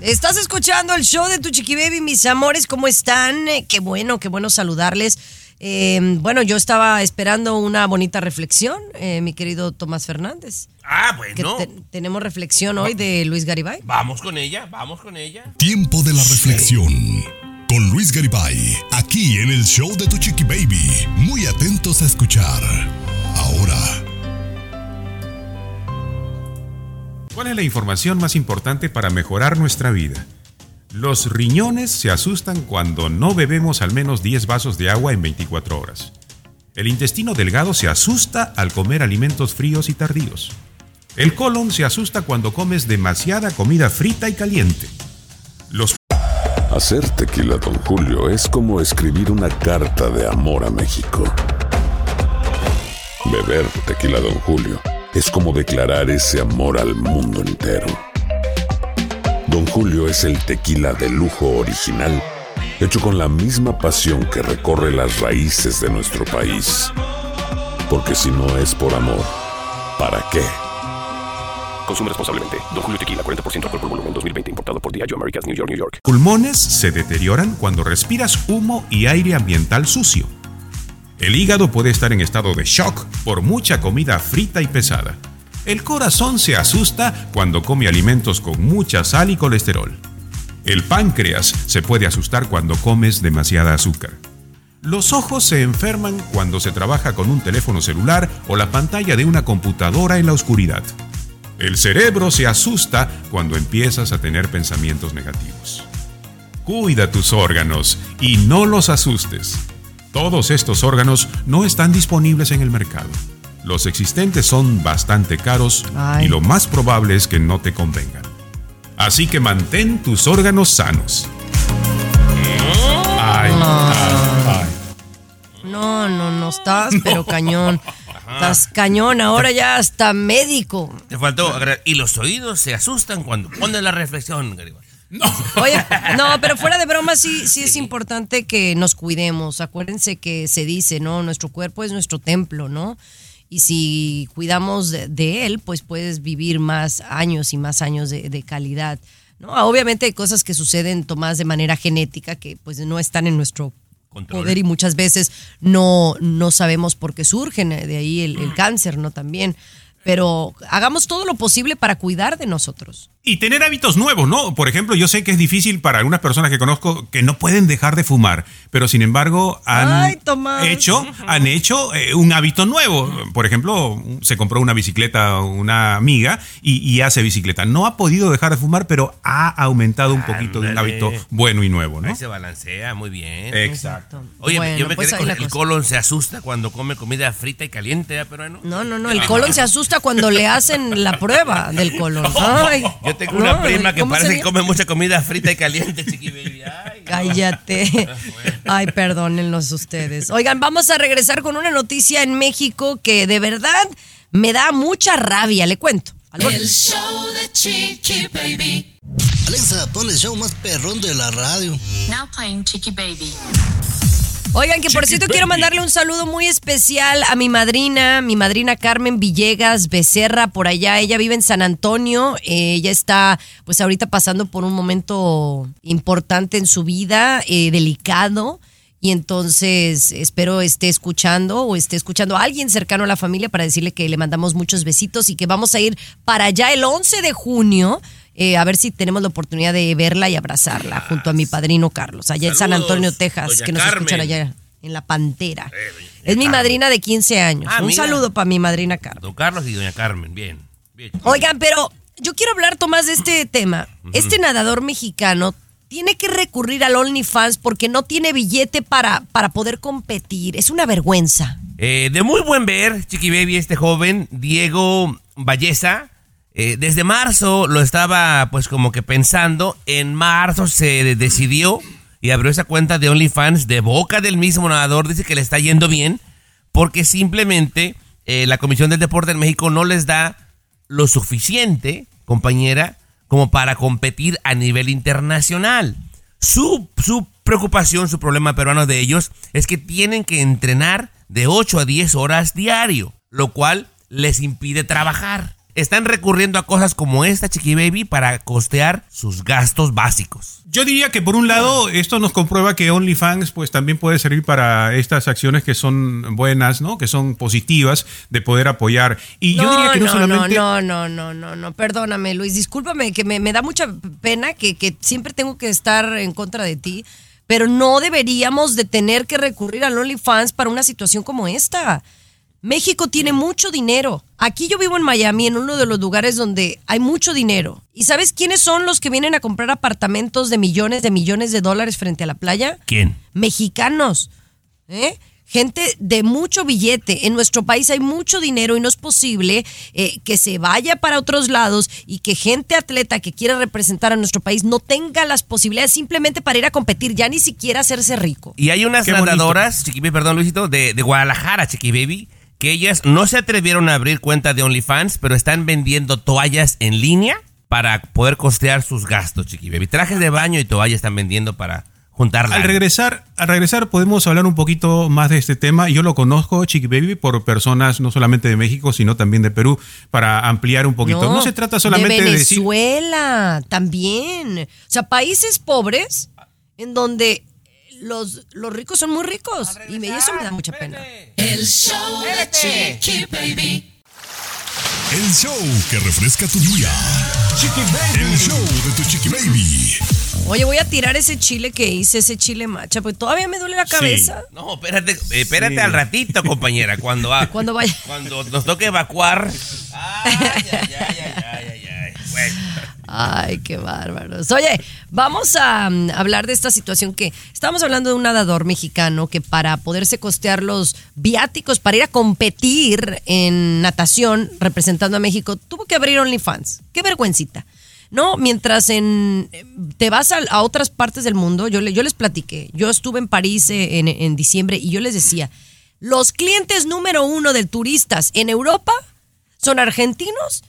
Estás escuchando el show de Tu Chiqui Baby, mis amores, ¿cómo están? Eh, qué bueno, qué bueno saludarles. Eh, bueno, yo estaba esperando una bonita reflexión, eh, mi querido Tomás Fernández. Ah, Que bueno. te- tenemos reflexión hoy de Luis Garibay. Vamos con ella, vamos con ella. Tiempo de la reflexión. Con Luis Garibay, aquí en el show de Tu Chiqui Baby. Muy atentos a escuchar. Ahora. ¿Cuál es la información más importante para mejorar nuestra vida? Los riñones se asustan cuando no bebemos al menos 10 vasos de agua en 24 horas. El intestino delgado se asusta al comer alimentos fríos y tardíos. El colon se asusta cuando comes demasiada comida frita y caliente. Los Hacer tequila, Don Julio, es como escribir una carta de amor a México. Beber tequila, Don Julio, es como declarar ese amor al mundo entero. Don Julio es el tequila de lujo original, hecho con la misma pasión que recorre las raíces de nuestro país. Porque si no es por amor, ¿para qué? Consume responsablemente. Don Julio Tequila, 40% alcohol por volumen, 2020. Importado por Diageo Americas, New York, New York. pulmones se deterioran cuando respiras humo y aire ambiental sucio. El hígado puede estar en estado de shock por mucha comida frita y pesada. El corazón se asusta cuando come alimentos con mucha sal y colesterol. El páncreas se puede asustar cuando comes demasiada azúcar. Los ojos se enferman cuando se trabaja con un teléfono celular o la pantalla de una computadora en la oscuridad. El cerebro se asusta cuando empiezas a tener pensamientos negativos. Cuida tus órganos y no los asustes. Todos estos órganos no están disponibles en el mercado. Los existentes son bastante caros Ay. y lo más probable es que no te convengan. Así que mantén tus órganos sanos. Ay, ay, ay. No, no, no estás, pero cañón. Estás cañón, ahora ya hasta médico. Te faltó agregar, y los oídos se asustan cuando pones la reflexión, Garibaldi. Oye, no, pero fuera de broma sí, sí es importante que nos cuidemos. Acuérdense que se dice, ¿no? Nuestro cuerpo es nuestro templo, ¿no? Y si cuidamos de, de él, pues puedes vivir más años y más años de, de calidad. ¿no? Obviamente hay cosas que suceden, Tomás, de manera genética que pues no están en nuestro Control. poder y muchas veces no, no sabemos por qué surgen, eh, de ahí el, el cáncer, ¿no? También. Pero hagamos todo lo posible para cuidar de nosotros. Y tener hábitos nuevos, ¿no? Por ejemplo, yo sé que es difícil para algunas personas que conozco que no pueden dejar de fumar, pero sin embargo han Ay, hecho, han hecho eh, un hábito nuevo. Por ejemplo, se compró una bicicleta una amiga y, y hace bicicleta. No ha podido dejar de fumar, pero ha aumentado un poquito de un Ándale. hábito bueno y nuevo, ¿no? Ahí se balancea muy bien. Exacto. Oye, Bueno, yo me pues quedé con la el cosa. colon se asusta cuando come comida frita y caliente, ¿eh, peruano? No, no, no, el colon se asusta cuando le hacen la prueba del colon. Ay, Yo tengo no, una prima que ¿cómo parece que come mucha comida frita y caliente, chiqui baby. Ay, Cállate. Ay, perdónenlos ustedes. Oigan, vamos a regresar con una noticia en México que de verdad me da mucha rabia, le cuento. El show de Chiqui Baby. Alexa, pon el show más perrón de la radio. Now playing Chiqui Baby. Oigan, que por cierto quiero mandarle un saludo muy especial a mi madrina, mi madrina Carmen Villegas Becerra, por allá. Ella vive en San Antonio. Eh, ella está, pues ahorita pasando por un momento importante en su vida, eh, delicado. Y entonces espero esté escuchando o esté escuchando a alguien cercano a la familia para decirle que le mandamos muchos besitos y que vamos a ir para allá el 11 de junio. Eh, a ver si tenemos la oportunidad de verla y abrazarla junto a mi padrino Carlos, allá en San Antonio, Texas, doña que nos escuchan allá en La Pantera. Eh, es mi Carmen. madrina de 15 años. Ah, Un mira. saludo para mi madrina Carmen. Don Carlos y doña Carmen, bien. bien. Oigan, pero yo quiero hablar, Tomás, de este tema. Este nadador mexicano tiene que recurrir al OnlyFans porque no tiene billete para, para poder competir. Es una vergüenza. Eh, de muy buen ver, Chiqui Baby, este joven, Diego Valleza, eh, desde marzo lo estaba pues como que pensando, en marzo se decidió y abrió esa cuenta de OnlyFans de boca del mismo nadador, dice que le está yendo bien, porque simplemente eh, la Comisión del Deporte en México no les da lo suficiente, compañera, como para competir a nivel internacional. Su, su preocupación, su problema peruano de ellos es que tienen que entrenar de 8 a 10 horas diario, lo cual les impide trabajar. Están recurriendo a cosas como esta, Chiqui Baby, para costear sus gastos básicos. Yo diría que por un lado esto nos comprueba que OnlyFans pues también puede servir para estas acciones que son buenas, ¿no? Que son positivas de poder apoyar. Y yo diría que no, solamente no, no, no, no, no, perdóname, Luis, discúlpame, que me, me da mucha pena que, que siempre tengo que estar en contra de ti, pero no deberíamos de tener que recurrir al OnlyFans para una situación como esta. México tiene mucho dinero. Aquí yo vivo en Miami, en uno de los lugares donde hay mucho dinero. ¿Y sabes quiénes son los que vienen a comprar apartamentos de millones de millones de dólares frente a la playa? ¿Quién? Mexicanos. ¿eh? gente de mucho billete. En nuestro país hay mucho dinero y no es posible eh, que se vaya para otros lados y que gente atleta que quiera representar a nuestro país no tenga las posibilidades simplemente para ir a competir, ya ni siquiera hacerse rico. Y hay unas Qué nadadoras, Chiqui Baby, perdón Luisito, de, de Guadalajara, Chiqui Baby, que ellas no se atrevieron a abrir cuenta de OnlyFans, pero están vendiendo toallas en línea para poder costear sus gastos, Chiqui Baby. Trajes de baño y toallas están vendiendo para juntarla. Al regresar, al regresar podemos hablar un poquito más de este tema. Yo lo conozco, Chiqui Baby, por personas no solamente de México, sino también de Perú, para ampliar un poquito. No, se trata solamente de de, decir... Venezuela también. O sea, países pobres en donde los, los ricos son muy ricos y me- eso me da mucha pena. El show de Chiqui Baby. El show que refresca tu día. Chiqui Baby. El show de tu Chiqui Baby. Oye, voy a tirar ese chile que hice, ese chile macha, porque todavía me duele la cabeza. No, espérate, espérate al ratito, compañera, cuando, ah, Cuando vaya. cuando nos toque evacuar. Ay, ay, ay, ay, ay, ay, ay. Bueno. Ay, qué bárbaros. Oye, vamos a mm, hablar de esta situación que estamos hablando de un nadador mexicano que para poderse costear los viáticos para ir a competir en natación representando a México tuvo que abrir OnlyFans. Qué vergüencita. No, mientras en te vas a, otras partes del mundo, yo, yo les platiqué, yo estuve en París eh, en, en diciembre y yo les decía, los clientes número uno de turistas en Europa son argentinos,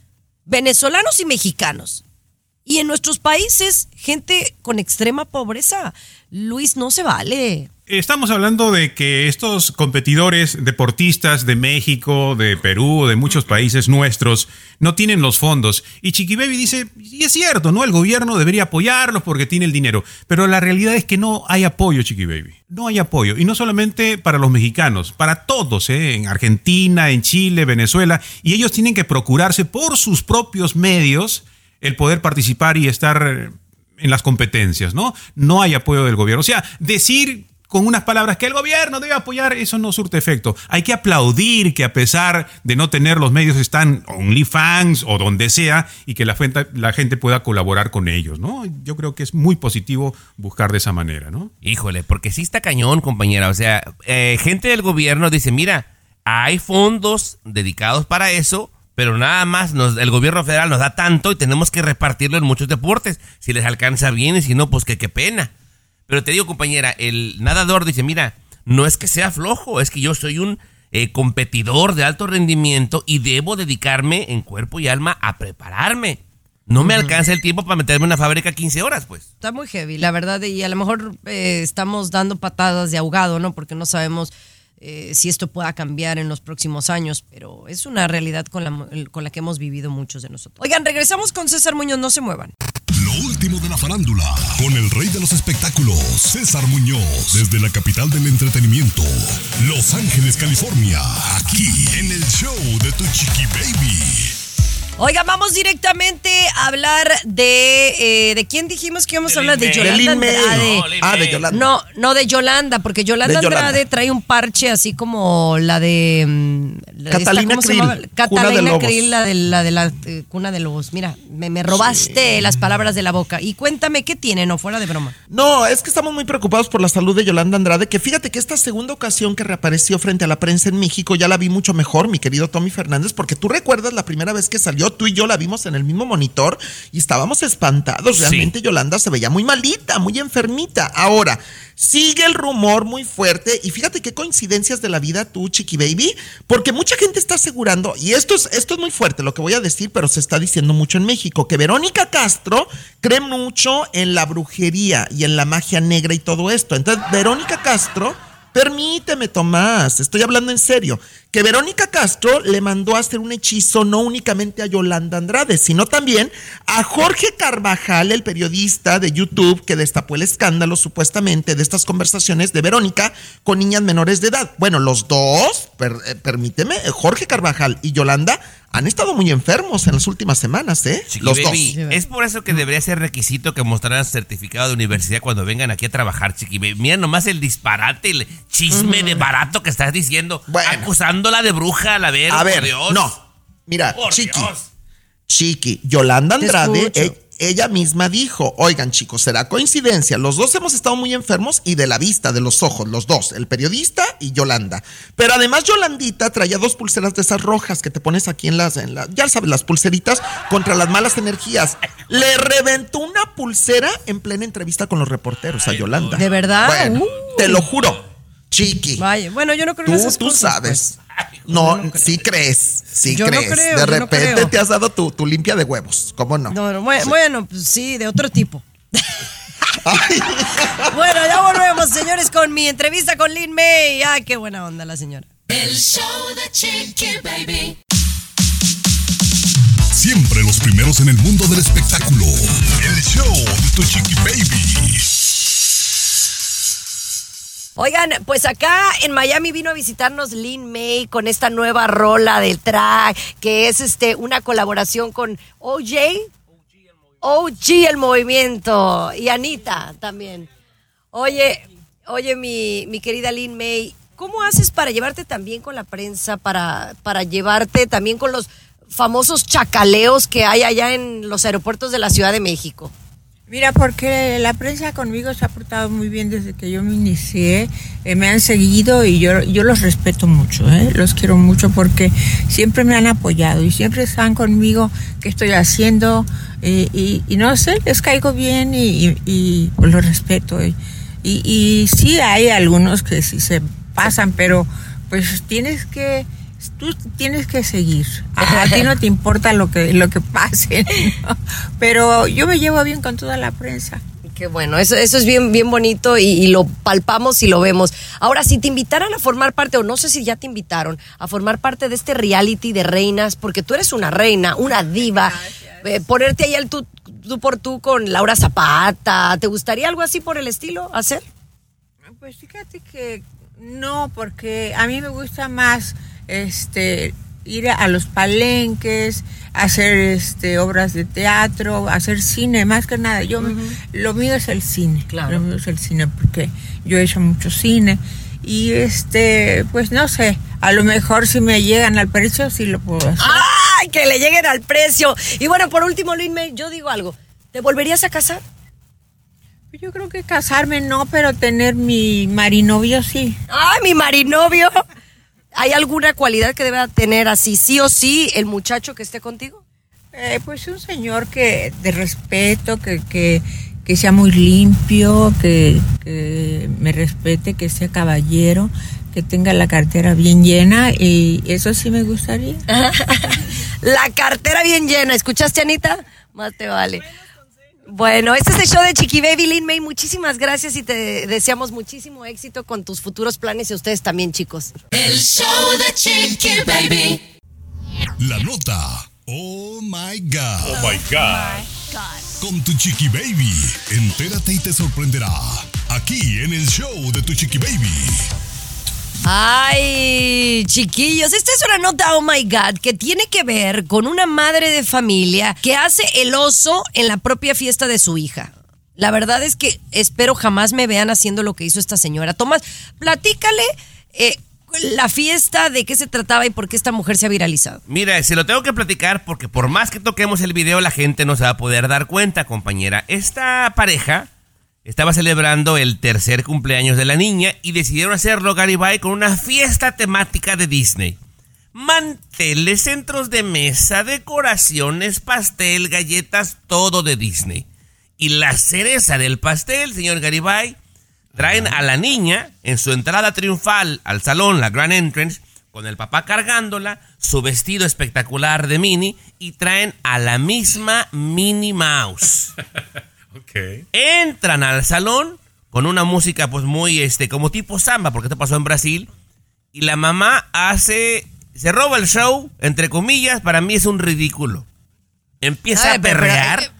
venezolanos y mexicanos. Y en nuestros países, gente con extrema pobreza. Luis, no se vale. Estamos hablando de que estos competidores deportistas de México, de Perú, de muchos países nuestros, no tienen los fondos. Y Chiqui Baby dice, y es cierto, ¿no? El gobierno debería apoyarlos porque tiene el dinero. Pero la realidad es que no hay apoyo, Chiqui Baby. No hay apoyo. Y no solamente para los mexicanos, para todos, ¿eh? En Argentina, en Chile, Venezuela. Y ellos tienen que procurarse por sus propios medios el poder participar y estar en las competencias, ¿no? No hay apoyo del gobierno. O sea, decir con unas palabras que el gobierno debe apoyar, eso no surte efecto. Hay que aplaudir que a pesar de no tener los medios están OnlyFans o donde sea y que la gente, la gente pueda colaborar con ellos, ¿no? Yo creo que es muy positivo buscar de esa manera, ¿no? Híjole, porque sí está cañón, compañera. O sea, eh, gente del gobierno dice, mira, hay fondos dedicados para eso, pero nada más nos, el gobierno federal nos da tanto y tenemos que repartirlo en muchos deportes. Si les alcanza bien y si no, pues que qué pena. Pero te digo, compañera, el nadador dice, mira, no es que sea flojo, es que yo soy un eh, competidor de alto rendimiento y debo dedicarme en cuerpo y alma a prepararme. No me alcanza el tiempo para meterme en una fábrica 15 horas, pues. Está muy heavy, la verdad, y a lo mejor eh, estamos dando patadas de ahogado, ¿no? Porque no sabemos eh, si esto pueda cambiar en los próximos años, pero es una realidad con la, con la que hemos vivido muchos de nosotros. Oigan, regresamos con César Muñoz, no se muevan. Lo último de la farándula, con el rey de los espectáculos, César Muñoz, desde la capital del entretenimiento, Los Ángeles, California, aquí en el show de Tu Chiqui Baby. Oigan, vamos directamente a hablar de... eh, ¿De quién dijimos que íbamos a hablar? De Yolanda. Andrade. No, Ah, de. Yolanda. No, no, de Yolanda, porque Yolanda, De Yolanda. Andrade trae un parche así como la de... mm, la esta, Catalina ¿cómo se Krill, llamaba? Cuna de Catalina. Krill, la de la, de la eh, cuna de lobos. Mira, me, me robaste las palabras de la boca. Y cuéntame, ¿qué tiene? No, fuera de broma. No, es que estamos muy preocupados por la salud de Yolanda Andrade, que fíjate que esta segunda ocasión que reapareció frente a la prensa en México ya la vi mucho mejor, mi querido Tommy Fernández, porque tú recuerdas la primera vez que salió, tú y yo la vimos en el mismo monitor y estábamos espantados. Realmente Yolanda se veía muy malita, muy enfermita. Ahora, sigue el rumor muy fuerte y fíjate qué coincidencias de la vida tú, Chiqui Baby, porque mucha gente está asegurando, y esto es, esto es muy fuerte lo que voy a decir, pero se está diciendo mucho en México, que Verónica Castro cree mucho en la brujería y en la magia negra y todo esto. Entonces, Verónica Castro, permíteme, Tomás, estoy hablando en serio, que Verónica Castro le mandó a hacer un hechizo no únicamente a Yolanda Andrade, sino también a Jorge Carvajal, el periodista de YouTube que destapó el escándalo supuestamente de estas conversaciones de Verónica con niñas menores de edad. Bueno, los dos, per- eh, permíteme, Jorge Carvajal y Yolanda han estado muy enfermos en las últimas semanas, ¿eh? Chiqui los Baby, dos. es por eso que debería ser requisito que mostraran certificado de universidad cuando vengan aquí a trabajar, Chiqui Baby. Mira nomás el disparate, el chisme de barato que estás diciendo, acusándola de bruja a la verga, A por ver, Dios. no. Mira, Por Chiqui. Dios. Chiqui, Yolanda Andrade, ella misma dijo, oigan chicos, será coincidencia, los dos hemos estado muy enfermos y de la vista, de los ojos, los dos, el periodista y Yolanda. Pero además Yolandita traía dos pulseras de esas rojas que te pones aquí en las, en la, ya sabes, las pulseritas contra las malas energías. Le reventó una pulsera en plena entrevista con los reporteros a Yolanda. ¿De verdad? Bueno, te lo juro, chiqui. Vaya, bueno, yo no creo en Tú, esas tú cosas, sabes. No, sí crees, sí Yo no crees. creo, de yo no repente creo. te has dado tu, tu limpia de huevos, ¿cómo no? No, no, bueno, bueno, pues sí, de otro tipo. bueno, ya volvemos, señores, con mi entrevista con Lin May. Ay, qué buena onda la señora. El show de Chiqui Baby. Siempre los primeros en el mundo del espectáculo. El show de tu chiqui baby. Oigan, pues acá en Miami vino a visitarnos Lin May con esta nueva rola del track, que es este una colaboración con OJ. OG el movimiento y Anita también. Oye, oye mi, mi querida Lin May, ¿cómo haces para llevarte también con la prensa, para, para llevarte también con los famosos chacaleos que hay allá en los aeropuertos de la Ciudad de México? Mira, porque la prensa conmigo se ha portado muy bien desde que yo me inicié, eh, me han seguido y yo, yo los respeto mucho, ¿eh? los quiero mucho porque siempre me han apoyado y siempre están conmigo, qué estoy haciendo eh, y, y no sé, les caigo bien y, y, y, pues, los respeto. Y, y sí hay algunos que sí se pasan, pero pues tienes que tú tienes que seguir. A, ti no te importa lo que lo que pase, ¿no? pero yo me llevo bien con toda la prensa. Qué bueno, eso, eso es bien, bien bonito y, y lo palpamos y lo vemos. Ahora, si te invitaran a formar parte, o no sé si ya te invitaron, a formar parte de este reality de reinas, porque tú eres una reina, una diva, eh, ponerte ahí al tú, tú por tú con Laura Zapata, ¿te gustaría algo así por el estilo hacer? Pues fíjate que no, porque a mí me gusta más este ir a los palenques, hacer este obras de teatro, hacer cine, más que nada. Yo lo mío es el cine. Claro. Lo mío es el cine porque yo he hecho mucho cine y este, pues no sé, a lo mejor si me llegan al precio sí lo puedo hacer. ¡Ay, que le lleguen al precio! Y bueno, por último, Luis yo digo algo. ¿Te volverías a casar? Yo creo que casarme no, pero tener mi marinovio sí. ¡Ay, mi marinovio! ¿Hay alguna cualidad que deba tener así, sí o sí, el muchacho que esté contigo? Eh, pues un señor que de respeto, que, que, que sea muy limpio, que, que me respete, que sea caballero, que tenga la cartera bien llena y eso sí me gustaría. La cartera bien llena. ¿Escuchaste, Anita? Más te vale. Bueno, este es el show de Chiqui Baby Lin May. Muchísimas gracias y te deseamos muchísimo éxito con tus futuros planes y a ustedes también, chicos. El show de Chiqui Baby. La nota. Oh my God. Oh my God. Con tu chiqui baby. Entérate y te sorprenderá. Aquí en el show de tu chiqui baby. Ay, chiquillos, esta es una nota, oh my God, que tiene que ver con una madre de familia que hace el oso en la propia fiesta de su hija. La verdad es que espero jamás me vean haciendo lo que hizo esta señora. Tomás, platícale eh, la fiesta, de qué se trataba y por qué esta mujer se ha viralizado. Mira, se lo tengo que platicar porque por más que toquemos el video, la gente no se va a poder dar cuenta, compañera. Esta pareja estaba celebrando el tercer cumpleaños de la niña y decidieron hacerlo Garibay con una fiesta temática de Disney. Manteles, centros de mesa, decoraciones, pastel, galletas, todo de Disney. Y la cereza del pastel, señor Garibay, traen a la niña en su entrada triunfal al salón, la Grand Entrance, con el papá cargándola, su vestido espectacular de Minnie y traen a la misma Minnie Mouse. Entran al salón con una música pues muy este como tipo samba, porque esto pasó en Brasil, y la mamá hace se roba el show, entre comillas, para mí es un ridículo. Empieza Ay, a pero- pero perrear.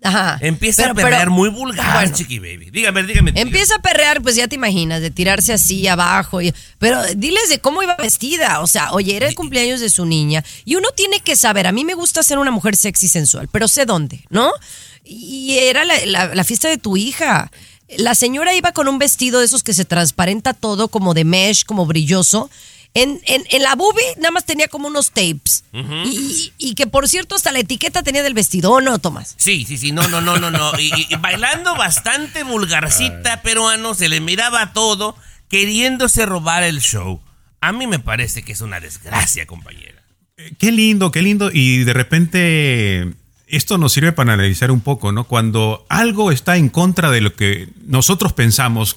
Ajá. Empieza Pero- a perrear pero- muy vulgar, bueno. chiqui baby. Dígame, dígame. dígame. Empieza a perrear, pues ya te imaginas, de tirarse así abajo. y- pero diles de cómo iba vestida. O sea, oye, era el cumpleaños de su niña. Y uno tiene que saber, a mí me gusta ser una mujer sexy y sensual, pero sé dónde, ¿no? Y era la, la- la fiesta de tu hija. La señora iba con un vestido de esos que se transparenta todo, como de mesh, como brilloso. En, en, en la boobie nada más tenía como unos tapes. y, y que por cierto, hasta la etiqueta tenía del vestido, ¿o no, Tomás? Sí, sí, sí, no, no, no, no, no. Y, y bailando bastante vulgarcita peruano, se le miraba todo, queriéndose robar el show. A mí me parece que es una desgracia, compañera. Eh, Qué lindo, qué lindo. Y de repente esto nos sirve para analizar un poco, ¿no? Cuando algo está en contra de lo que nosotros pensamos,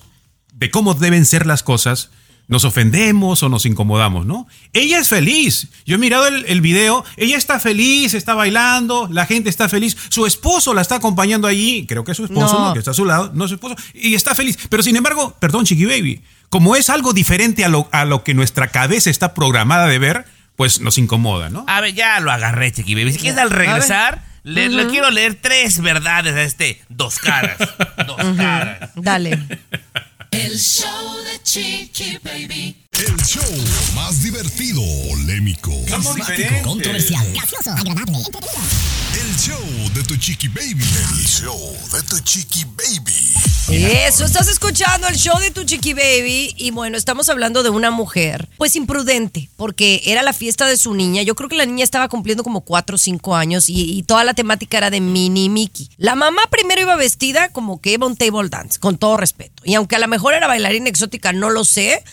de cómo deben ser las cosas, nos ofendemos o nos incomodamos, ¿no? Ella es feliz. Yo he mirado el, el video, ella está feliz, está bailando, la gente está feliz, su esposo la está acompañando allí, creo que es su esposo, No. ¿no? que está a su lado, no es su esposo, y está feliz. Pero sin embargo, perdón, Chiqui Baby, como es algo diferente a lo, a lo que nuestra cabeza está programada de ver, pues nos incomoda, ¿no? A ver, ya lo agarré, Chiqui Baby. Si quieres al regresar, le, le quiero leer tres verdades a este dos caras. Dos caras. Dale. El show de Chiqui Baby. El show más divertido, polémico, carismático, controversial, gracioso, agradable, El show de tu chiqui baby. El show de tu chiqui baby. Eso, estás escuchando el show de tu chiqui baby y bueno, estamos hablando de una mujer, pues imprudente, porque era la fiesta de su niña. Yo creo que la niña estaba cumpliendo como 4 o 5 años y, y toda la temática era de Minnie y Mickey. La mamá primero iba vestida como que iba un table dance, con todo respeto. Y aunque a lo mejor era bailarina exótica, no lo sé.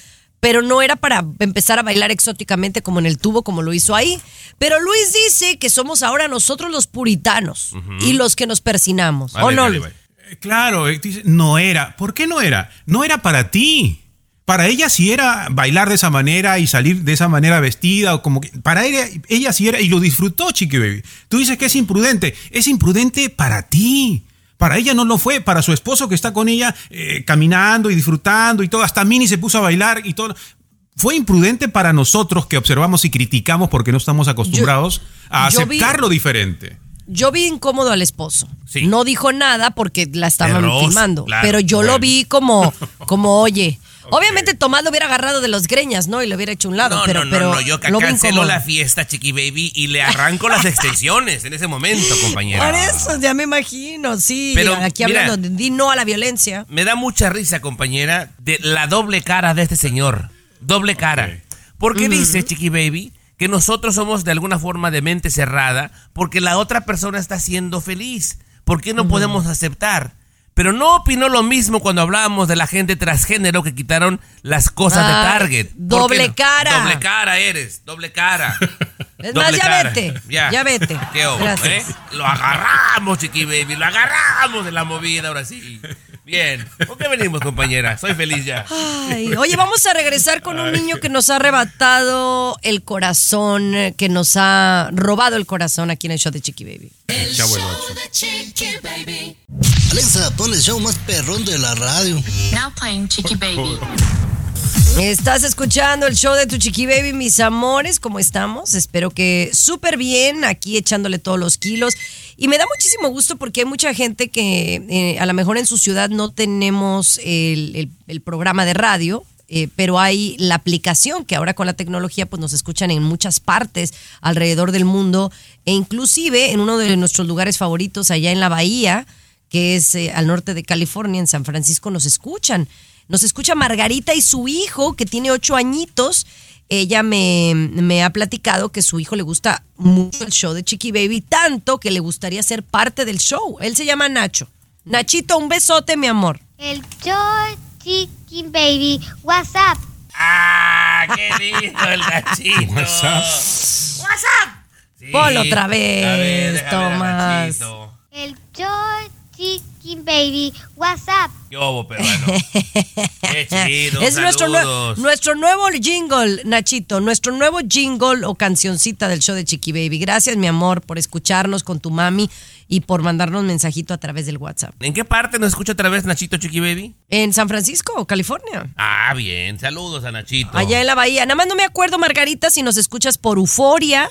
Pero no era para empezar a bailar exóticamente como en el tubo, como lo hizo ahí. Pero Luis dice que somos ahora nosotros los puritanos y los que nos persinamos. ¿O no, vale, Luis? vale. Eh, Claro, eh, no era. ¿Por qué no era? No era para ti. Para ella sí era bailar de esa manera y salir de esa manera vestida o como que para ella, ella sí era y lo disfrutó, Chiqui Baby. Tú dices que es imprudente, es imprudente para ti. Para ella no lo fue, para su esposo que está con ella eh, caminando y disfrutando y todo, hasta Mini se puso a bailar y todo. Fue imprudente para nosotros que observamos y criticamos porque no estamos acostumbrados a vi- aceptar lo diferente. Yo vi incómodo al esposo. Sí. No dijo nada porque la estaban filmando. claro, pero yo lo vi como, como oye. Obviamente Tomás lo hubiera agarrado de los greñas, ¿no? Y lo hubiera hecho a un lado. No, pero, no, pero no, no, yo cancelo la fiesta, Chiqui Baby, y le arranco las extensiones en ese momento, compañera. Por eso, ya me imagino, sí. Pero, aquí mira. hablando de di no a la violencia. Me da mucha risa, compañera, de la doble cara de este señor. Doble cara. Porque dice, Chiqui Baby, que nosotros somos de alguna forma de mente cerrada porque la otra persona está siendo feliz. ¿Por qué no podemos aceptar? Pero no opinó lo mismo cuando hablábamos de la gente transgénero que quitaron las cosas de Target. ¿Por qué doble cara. Doble cara eres, doble cara. Es Doble más, ya cara. vete. Ya, vete. ¿Qué eh? Lo agarramos, chiqui baby, lo agarramos de la movida, ahora sí. Bien. ¿Por qué venimos, compañera? Soy feliz ya. Ay, oye, vamos a regresar con un niño que nos ha arrebatado el corazón, eh, que nos ha robado el corazón aquí en el show de Chiqui Baby. El show Ocho. de Chiqui Baby. Alexa, pon el show más perrón de la radio. Now playing Chicky Baby. Estás escuchando el show de tu Chiqui Baby, mis amores, ¿cómo estamos? Espero que súper bien, aquí echándole todos los kilos. Y me da muchísimo gusto porque hay mucha gente que eh, a lo mejor en su ciudad no tenemos el, programa de radio, eh, pero hay la aplicación que ahora con la tecnología pues nos escuchan en muchas partes alrededor del mundo e inclusive en uno de nuestros lugares favoritos allá en la bahía, que es eh, al norte de California, en San Francisco, nos escuchan. Nos escucha Margarita y su hijo, que tiene ocho añitos. Ella me, me ha platicado que su hijo le gusta mucho el show de Chiqui Baby, tanto que le gustaría ser parte del show. Él se llama Nacho. Nachito, un besote, mi amor. El George Chicken Baby, what's up? ¡Ah! ¡Qué lindo el Nachito! WhatsApp. ¡WhatsApp! Sí. Ponlo otra vez, ver Tomás. El George Chicken Baby, what's up? ¿Qué hubo, peruano? ¡Qué chido! es nuestro, nue- nuestro nuevo jingle, Nachito, nuestro nuevo jingle o cancioncita del show de Chiqui Baby. Gracias, mi amor, por escucharnos con tu mami y por mandarnos mensajito a través del WhatsApp. ¿En qué parte nos escucha otra vez Nachito Chiqui Baby? En San Francisco, California. Ah, bien. Saludos a Nachito. Allá en la bahía. Nada más no me acuerdo, Margarita, si nos escuchas por Euforia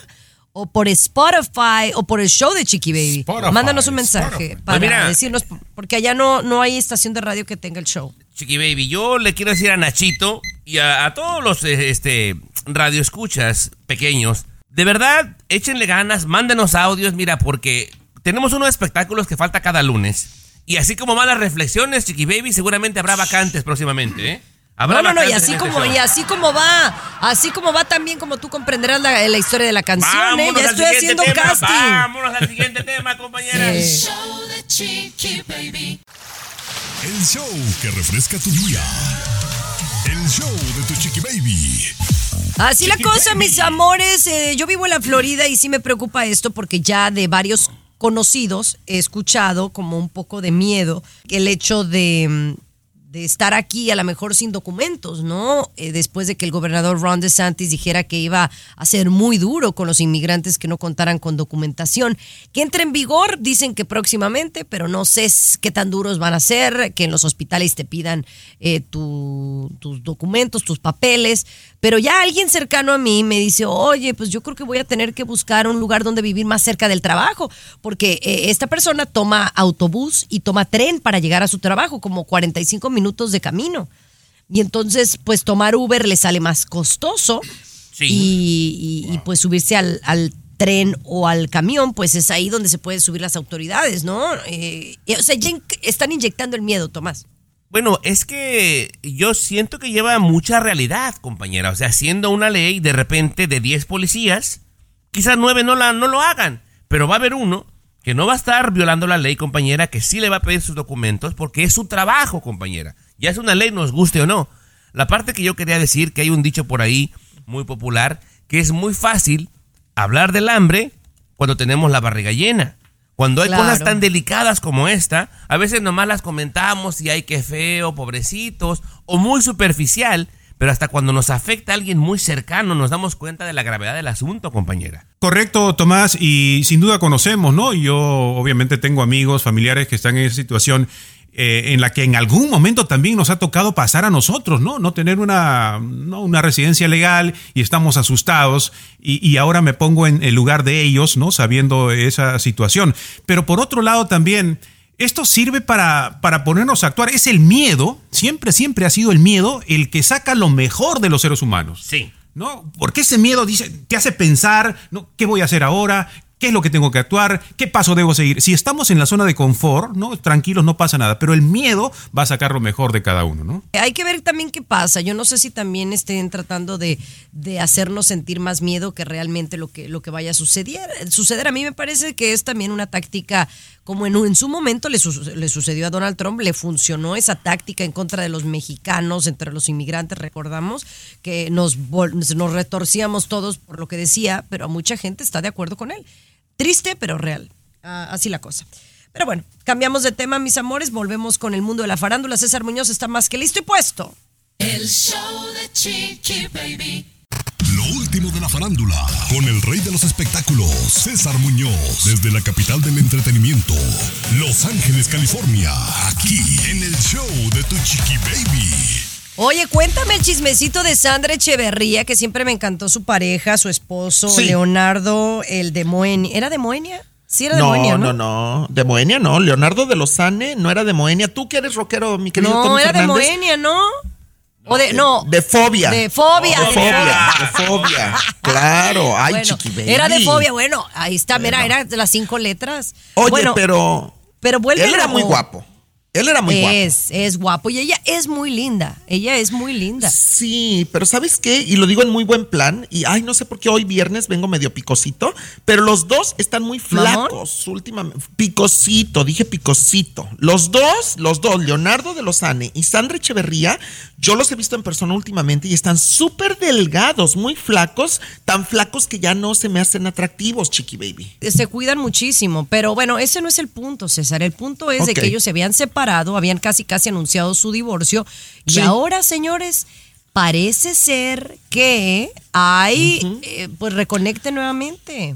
o por Spotify o por el show de Chiqui Baby. Spotify, Mándanos un mensaje Spotify. para mira. decirnos, porque allá no, no hay estación de radio que tenga el show. Chiqui Baby, yo le quiero decir a Nachito y a, a todos los eh, este, radioescuchas pequeños, de verdad, échenle ganas, mándenos audios, mira, porque tenemos unos espectáculos que falta cada lunes. Y así como van las reflexiones, Chiqui Baby, seguramente habrá vacantes próximamente, ¿eh? Habrá No, no, no, y así este como, y así como va, así como va también, como tú comprenderás la, la historia de la canción, ¿eh? Ya estoy haciendo tema, casting. Vámonos al siguiente tema, compañera. El show de Chiqui Baby. El show que refresca tu día. El show de tu chiqui baby. Así la cosa, mis amores. eh, yo vivo en la Florida y sí me preocupa esto porque ya de varios conocidos he escuchado como un poco de miedo el hecho de, mm, de estar aquí a lo mejor sin documentos, ¿no? Eh, después de que el gobernador Ron DeSantis dijera que iba a ser muy duro con los inmigrantes que no contaran con documentación. Que entre en vigor, dicen que próximamente, pero no sé qué tan duros van a ser, que en los hospitales te pidan eh, tu- tus documentos, tus papeles. Pero ya alguien cercano a mí me dice, oye, pues yo creo que voy a tener que buscar un lugar donde vivir más cerca del trabajo, porque eh, esta persona toma autobús y toma tren para llegar a su trabajo, como 45 minutos de camino. Y entonces, pues tomar Uber le sale más costoso y, y- y, pues subirse al, al tren o al camión, pues es ahí donde se pueden subir las autoridades, ¿no? Eh, o sea, ya in- están inyectando el miedo, Tomás. Bueno, es que yo siento que lleva mucha realidad, compañera. O sea, siendo una ley de repente de 10 policías, quizás 9 no, la, no lo hagan, pero va a haber uno que no va a estar violando la ley, compañera, que sí le va a pedir sus documentos porque es su trabajo, compañera. Ya es una ley, nos guste o no. La parte que yo quería decir, que hay un dicho por ahí muy popular, que es muy fácil hablar del hambre cuando tenemos la barriga llena. Cuando hay Claro. cosas tan delicadas como esta, a veces nomás las comentamos y hay que feo, pobrecitos, o muy superficial, pero hasta cuando nos afecta a alguien muy cercano nos damos cuenta de la gravedad del asunto, compañera. Correcto, Tomás, y sin duda conocemos, ¿no? Yo obviamente tengo amigos, familiares que están en esa situación eh, en la que en algún momento también nos ha tocado pasar a nosotros, ¿no? No tener una, ¿no? una residencia legal y estamos asustados y, y ahora me pongo en el lugar de ellos, ¿no? Sabiendo esa situación. Pero por otro lado también... Esto sirve para, para ponernos a actuar. Es el miedo, siempre, siempre ha sido el miedo el que saca lo mejor de los seres humanos. Sí. ¿no? Porque ese miedo dice, te hace pensar, ¿no? ¿qué voy a hacer ahora? ¿Qué es lo que tengo que actuar? ¿Qué paso debo seguir? Si estamos en la zona de confort, ¿no? Tranquilos, no pasa nada, pero el miedo va a sacar lo mejor de cada uno, ¿no? Hay que ver también qué pasa. Yo no sé si también estén tratando de, de hacernos sentir más miedo que realmente lo que, lo que vaya a suceder. suceder. A mí me parece que es también una táctica, como en, su momento le, su- le sucedió a Donald Trump, le funcionó esa táctica en contra de los mexicanos, entre los inmigrantes, recordamos que nos retorcíamos todos por lo que decía, pero mucha gente está de acuerdo con él. Triste, pero real. Ah, así la cosa. Pero bueno, cambiamos de tema, mis amores. Volvemos con el mundo de la farándula. César Muñoz está más que listo y puesto. El show de Chiqui Baby. Lo último de la farándula, con el rey de los espectáculos, César Muñoz, desde la capital del entretenimiento, Los Ángeles, California, aquí en el show de tu chiqui baby. Oye, cuéntame el chismecito de Sandra Echeverría, que siempre me encantó su pareja, su esposo, Sí. Leonardo, el de Moenia. ¿Era de Moenia? Sí, era de No, Moenia, no, ¿no? no. De Moenia no. Leonardo de Lozane no era de Moenia. Tú que eres rockero, mi querido No, Tony era de Fernández. Moenia, ¿no? O de, no. De fobia. De fobia. De fobia. De fobia. Claro. Ay, Bueno, chiqui. Era de fobia, bueno, ahí está, mira, era de las cinco letras. Oye, Bueno, pero. pero vuelve Él era muy guapo. Él era muy guapo. es, es guapo. Y ella es muy linda. Ella es muy linda. Sí, pero ¿sabes qué? Y lo digo en muy buen plan. Y ay, no sé por qué hoy viernes vengo medio picosito, pero los dos están muy flacos últimamente. Picosito, dije picosito. Los dos, los dos, Leonardo de Lozane y Sandra Echeverría, yo los he visto en persona últimamente y están súper delgados, muy flacos, tan flacos que ya no se me hacen atractivos, chiqui baby. se cuidan muchísimo, pero bueno, ese no es el punto, César. El punto es de que ellos se habían separado, habían casi casi anunciado su divorcio. Y ahora, señores, parece ser que hay eh, pues reconecte nuevamente.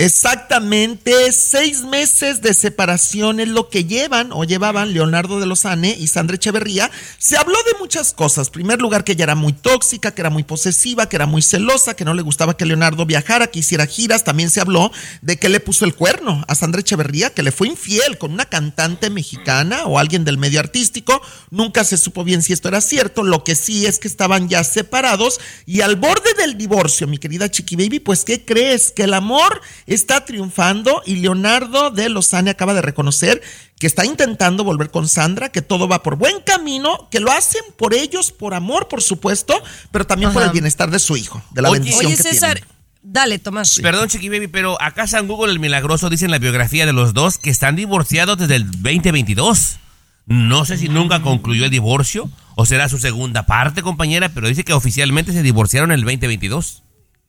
Exactamente, seis meses de separación es lo que llevan o llevaban Leonardo de Lozane y Sandra Echeverría. Se habló de muchas cosas. En primer lugar, que ella era muy tóxica, que era muy posesiva, que era muy celosa, que no le gustaba que Leonardo viajara, que hiciera giras. También se habló de que le puso el cuerno a Sandra Echeverría, que le fue infiel con una cantante mexicana o alguien del medio artístico. Nunca se supo bien si esto era cierto. Lo que sí es que estaban ya separados y al borde del divorcio, mi querida Chiqui Baby, pues ¿qué crees? Que el amor está triunfando y Leonardo de Lozane acaba de reconocer que está intentando volver con Sandra, que todo va por buen camino, que lo hacen por ellos, por amor, por supuesto, pero también por el bienestar de su hijo, de la Oye, bendición Oye, que César, tienen. dale, Tomás. Perdón, Chiqui Baby, pero acá San Google el Milagroso dice en la biografía de los dos que están divorciados desde el 2022. No sé si nunca concluyó el divorcio o será su segunda parte, compañera, pero dice que oficialmente se divorciaron en el 2022.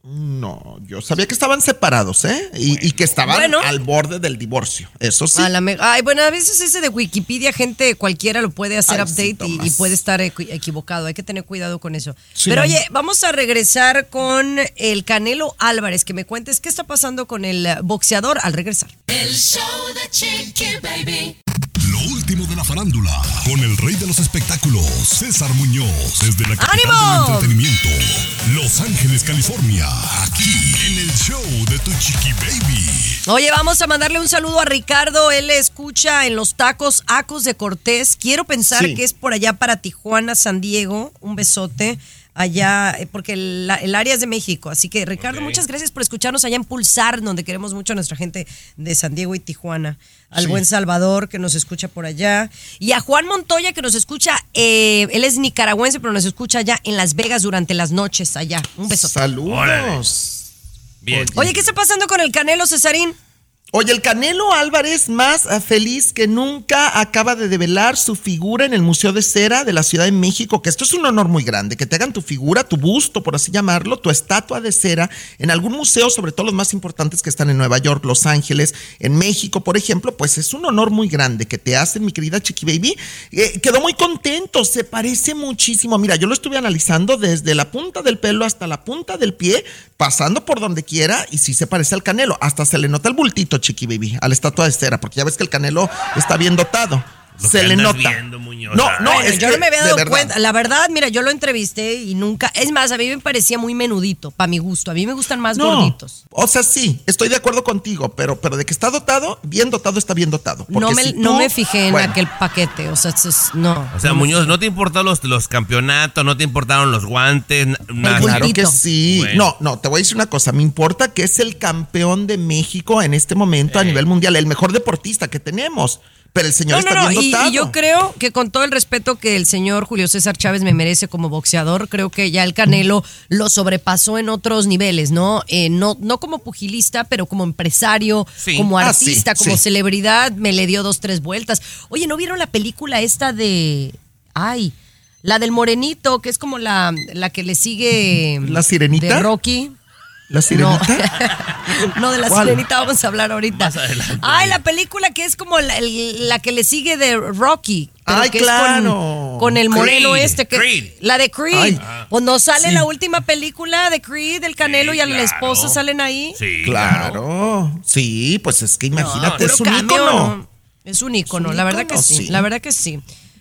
No, yo sabía que estaban separados, ¿eh? Y, y que estaban Bueno. al borde del divorcio, eso sí. A la Ay, bueno, a veces ese de Wikipedia, gente cualquiera lo puede hacer Ay, sí, update y- puede estar equi- equivocado. Hay que tener cuidado con eso. Sí, Pero no. oye, vamos a regresar con el Canelo Álvarez. Que me cuentes qué está pasando con el boxeador al regresar. El show de Chiqui Baby. Lo último de la farándula, con el rey de los espectáculos, César Muñoz, desde la capital ¡Ánimo! del entretenimiento, Los Ángeles, California, aquí en el show de Tu Chiqui Baby. Oye, vamos a mandarle un saludo a Ricardo. Él escucha en los tacos Acos de Cortés. Quiero pensar Sí. que es por allá para Tijuana, San Diego. Un besote allá, eh, porque el, área es de México. Así que, Ricardo, muchas gracias por escucharnos allá en Pulsar, donde queremos mucho a nuestra gente de San Diego y Tijuana. Al Sí. buen Salvador, que nos escucha por allá. Y a Juan Montoya, que nos escucha, eh, él es nicaragüense, pero nos escucha allá en Las Vegas durante las noches allá. Un besote. Saludos. Bien. Oye, ¿qué está pasando con el Canelo, Cesarín? Oye, el Canelo Álvarez, más ah, feliz que nunca, acaba de develar su figura en el Museo de Cera de la Ciudad de México, que esto es un honor muy grande, que te hagan tu figura, tu busto, por así llamarlo, tu estatua de cera en algún museo, sobre todo los más importantes que están en Nueva York, Los Ángeles, en México, por ejemplo, pues es un honor muy grande que te hacen, mi querida Chiqui Baby. Eh, quedó muy contento, se parece muchísimo. Mira, yo lo estuve analizando desde la punta del pelo hasta la punta del pie, pasando por donde quiera, y sí se parece al Canelo. Hasta se le nota el bultito, Chiqui Baby, a la estatua de cera, porque ya ves que el Canelo está bien dotado. Lo se le nota. viendo, Muñoz. no, no, Bueno, es yo que, no me había dado verdad. cuenta. La verdad, mira, yo lo entrevisté y nunca. Es más, a mí me parecía muy menudito, para mi gusto. A mí me gustan más No, gorditos. o sea, sí, estoy de acuerdo contigo, pero, pero de que está dotado, bien dotado está bien dotado. No me, si no me fijé en bueno, aquel paquete. O sea, es- no. O sea, no Muñoz. ¿no te importaron los, los campeonatos? ¿No te importaron los guantes? na- nada? Claro que sí. Bueno. No, no, te voy a decir una cosa. Me importa que es el campeón de México en este momento a nivel mundial, el mejor deportista que tenemos. Pero el señor No, está no. bien Y, dotado. y yo creo que con todo el respeto que el señor Julio César Chávez me merece como boxeador, creo que ya el Canelo lo sobrepasó en otros niveles, ¿no? Eh, no, no como pugilista, pero como empresario, Sí. como Ah, sí, artista, como sí. celebridad, me le dio dos, tres vueltas. Oye, ¿no vieron la película esta de. Ay. La del morenito, que es como la, la que le sigue. ¿La sirenita? De Rocky. ¿La No. sirenita? no, de la ¿Cuál? sirenita vamos a hablar ahorita. Más adelante. Ay, la película que es como la, el- la que le sigue de Rocky. pero Ay, que es claro. con, con el moreno Creed, este. Que, Creed. La de Creed. Ay. Cuando sale Sí. la última película de Creed, del Canelo Sí, y a la claro. esposa salen ahí. Sí, Claro. Sí, pues es que imagínate, es un cambio, ícono. ¿no? Es un ícono, Es un la verdad ícono, que sí, sí. La verdad que sí.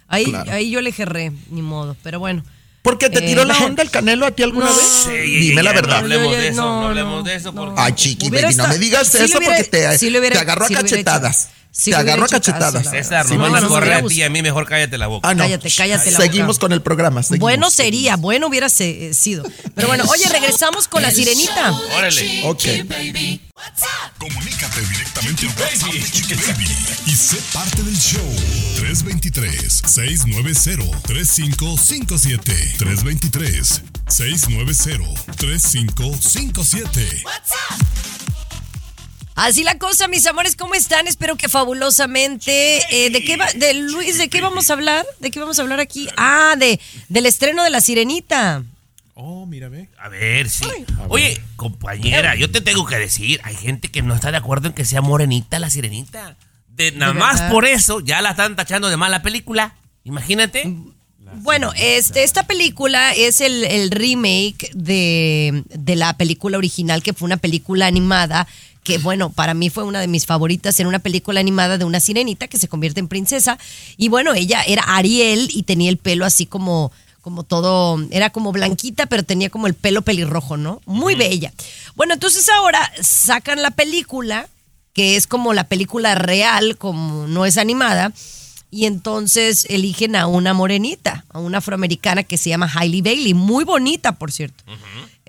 Ahí, Claro. ahí yo le gerré, ni modo. Pero bueno. ¿Por qué te Eh, tiró la onda el Canelo a ti alguna No. vez? Sí, Dime la No verdad. hablemos Yo- yo- de eso, no, no hablemos no, de eso. no. Porque... Ay, chiqui, no me digas le eso hubiera- porque te, le hubiera- te agarró a hubiera cachetadas. Sí te agarró a cachetadas. César, Sí, no a correr a ti y a mí, mejor cállate la boca. Ah, no. Cállate, cállate la Seguimos boca. con el programa. seguimos, bueno seguimos. sería, bueno hubiera eh, sido. Pero bueno, oye, regresamos con la sirenita. Órale. Ok. Baby. What's up? Comunícate directamente al WhatsApp de Chiqui Baby y sé parte del show. 323-690-3557. 323-690-3557. What's up? Así la cosa, mis amores, ¿cómo están? Espero que fabulosamente. Eh, ¿De qué va, de Luis, de qué vamos a hablar? ¿De qué vamos a hablar aquí? Ah, de del estreno de la sirenita. Oh, mira, ve. A ver, sí. Oye, compañera, yo te tengo que decir, hay gente que no está de acuerdo en que sea morenita la sirenita. De nada más por eso ya la están tachando de mala película. Imagínate. Bueno, este, esta película es el, el remake de, de la película original, que fue una película animada, que bueno, para mí fue una de mis favoritas, era una película animada de una sirenita que se convierte en princesa. Y bueno, ella era Ariel y tenía el pelo así como, como todo, era como blanquita, pero tenía como el pelo pelirrojo, ¿no? Muy bella. Bueno, entonces ahora sacan la película, que es como la película real, como no es animada. y entonces eligen a una morenita, a una afroamericana que se llama Hailey Bailey, muy bonita, por cierto.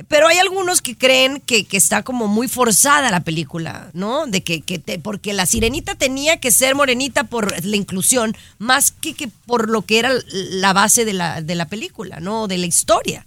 Pero hay algunos que creen que, que está como muy forzada la película, ¿no? De que, que porque la sirenita tenía que ser morenita por la inclusión, más que, que por lo que era la base de la, de la película, ¿no? De la historia.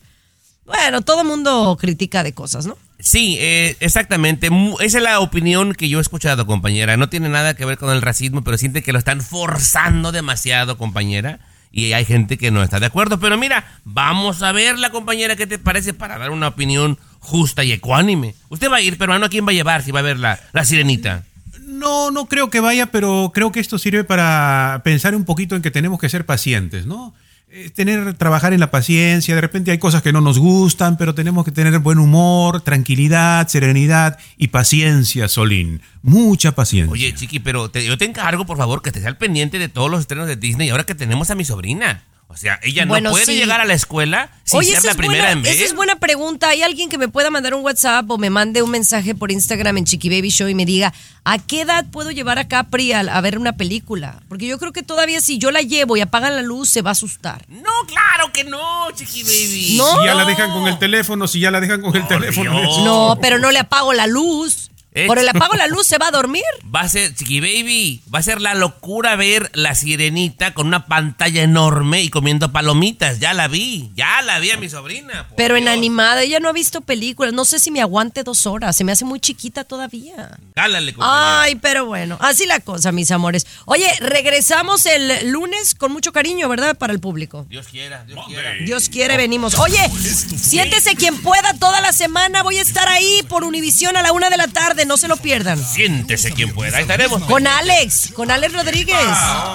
Bueno, todo mundo critica de cosas, ¿no? Sí, eh, exactamente. Esa es la opinión que yo he escuchado, compañera. No tiene nada que ver con el racismo, pero siente que lo están forzando demasiado, compañera. Y hay gente que no está de acuerdo. Pero mira, vamos a ver la compañera, ¿qué te parece para dar una opinión justa y ecuánime? Usted va a ir, peruano, ¿a quién va a llevar si va a ver la, la sirenita? No, no creo que vaya, pero creo que esto sirve para pensar un poquito en que tenemos que ser pacientes, ¿no? Eh, Tener, trabajar en la paciencia, de repente hay cosas que no nos gustan, pero tenemos que tener buen humor, tranquilidad, serenidad y paciencia, Solín. Mucha paciencia. Oye, chiqui, pero te- yo te encargo, por favor, que estés al pendiente de todos los estrenos de Disney ahora que tenemos a mi sobrina. O sea, ella Bueno, no puede sí. llegar a la escuela sin Oye, ser la es primera buena, en ver. Esa es buena pregunta. ¿Hay alguien que me pueda mandar un WhatsApp o me mande un mensaje por Instagram en Chiqui Baby Show y me diga a qué edad puedo llevar a Capri a, a ver una película? Porque yo creo que todavía si yo la llevo y apagan la luz se va a asustar. No, claro que no, Chiqui Baby. No. Si ya la dejan con el teléfono, si ya la dejan con el teléfono. No, pero no le apago la luz. Por el apago la luz se va a dormir. Va a ser, Chiqui Baby, va a ser la locura ver la sirenita con una pantalla enorme y comiendo palomitas. Ya la vi, ya la vi a mi sobrina. Pero en Dios. animada ella no ha visto películas. No sé si me aguante dos horas. Se me hace muy chiquita todavía. Cálale, compañera. Ay, pero bueno, así la cosa, mis amores. Oye, regresamos el lunes con mucho cariño, ¿verdad? Para el público. Dios quiera, Dios quiera. Dios quiere, venimos. Oye, siéntese quien pueda toda la semana. Voy a estar ahí por Univisión a la una de la tarde. No se lo pierdan. Siéntese quien pueda. Ahí estaremos. Con Alex, con Alex Rodríguez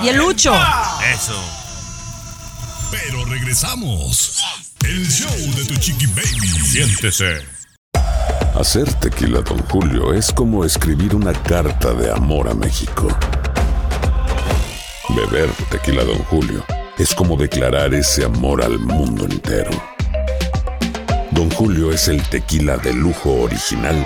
y el Lucho. Eso. Pero regresamos. El show de tu chiqui baby. Siéntese. Hacer tequila, Don Julio, es como escribir una carta de amor a México. Beber tequila, Don Julio, es como declarar ese amor al mundo entero. Don Julio es el tequila de lujo original,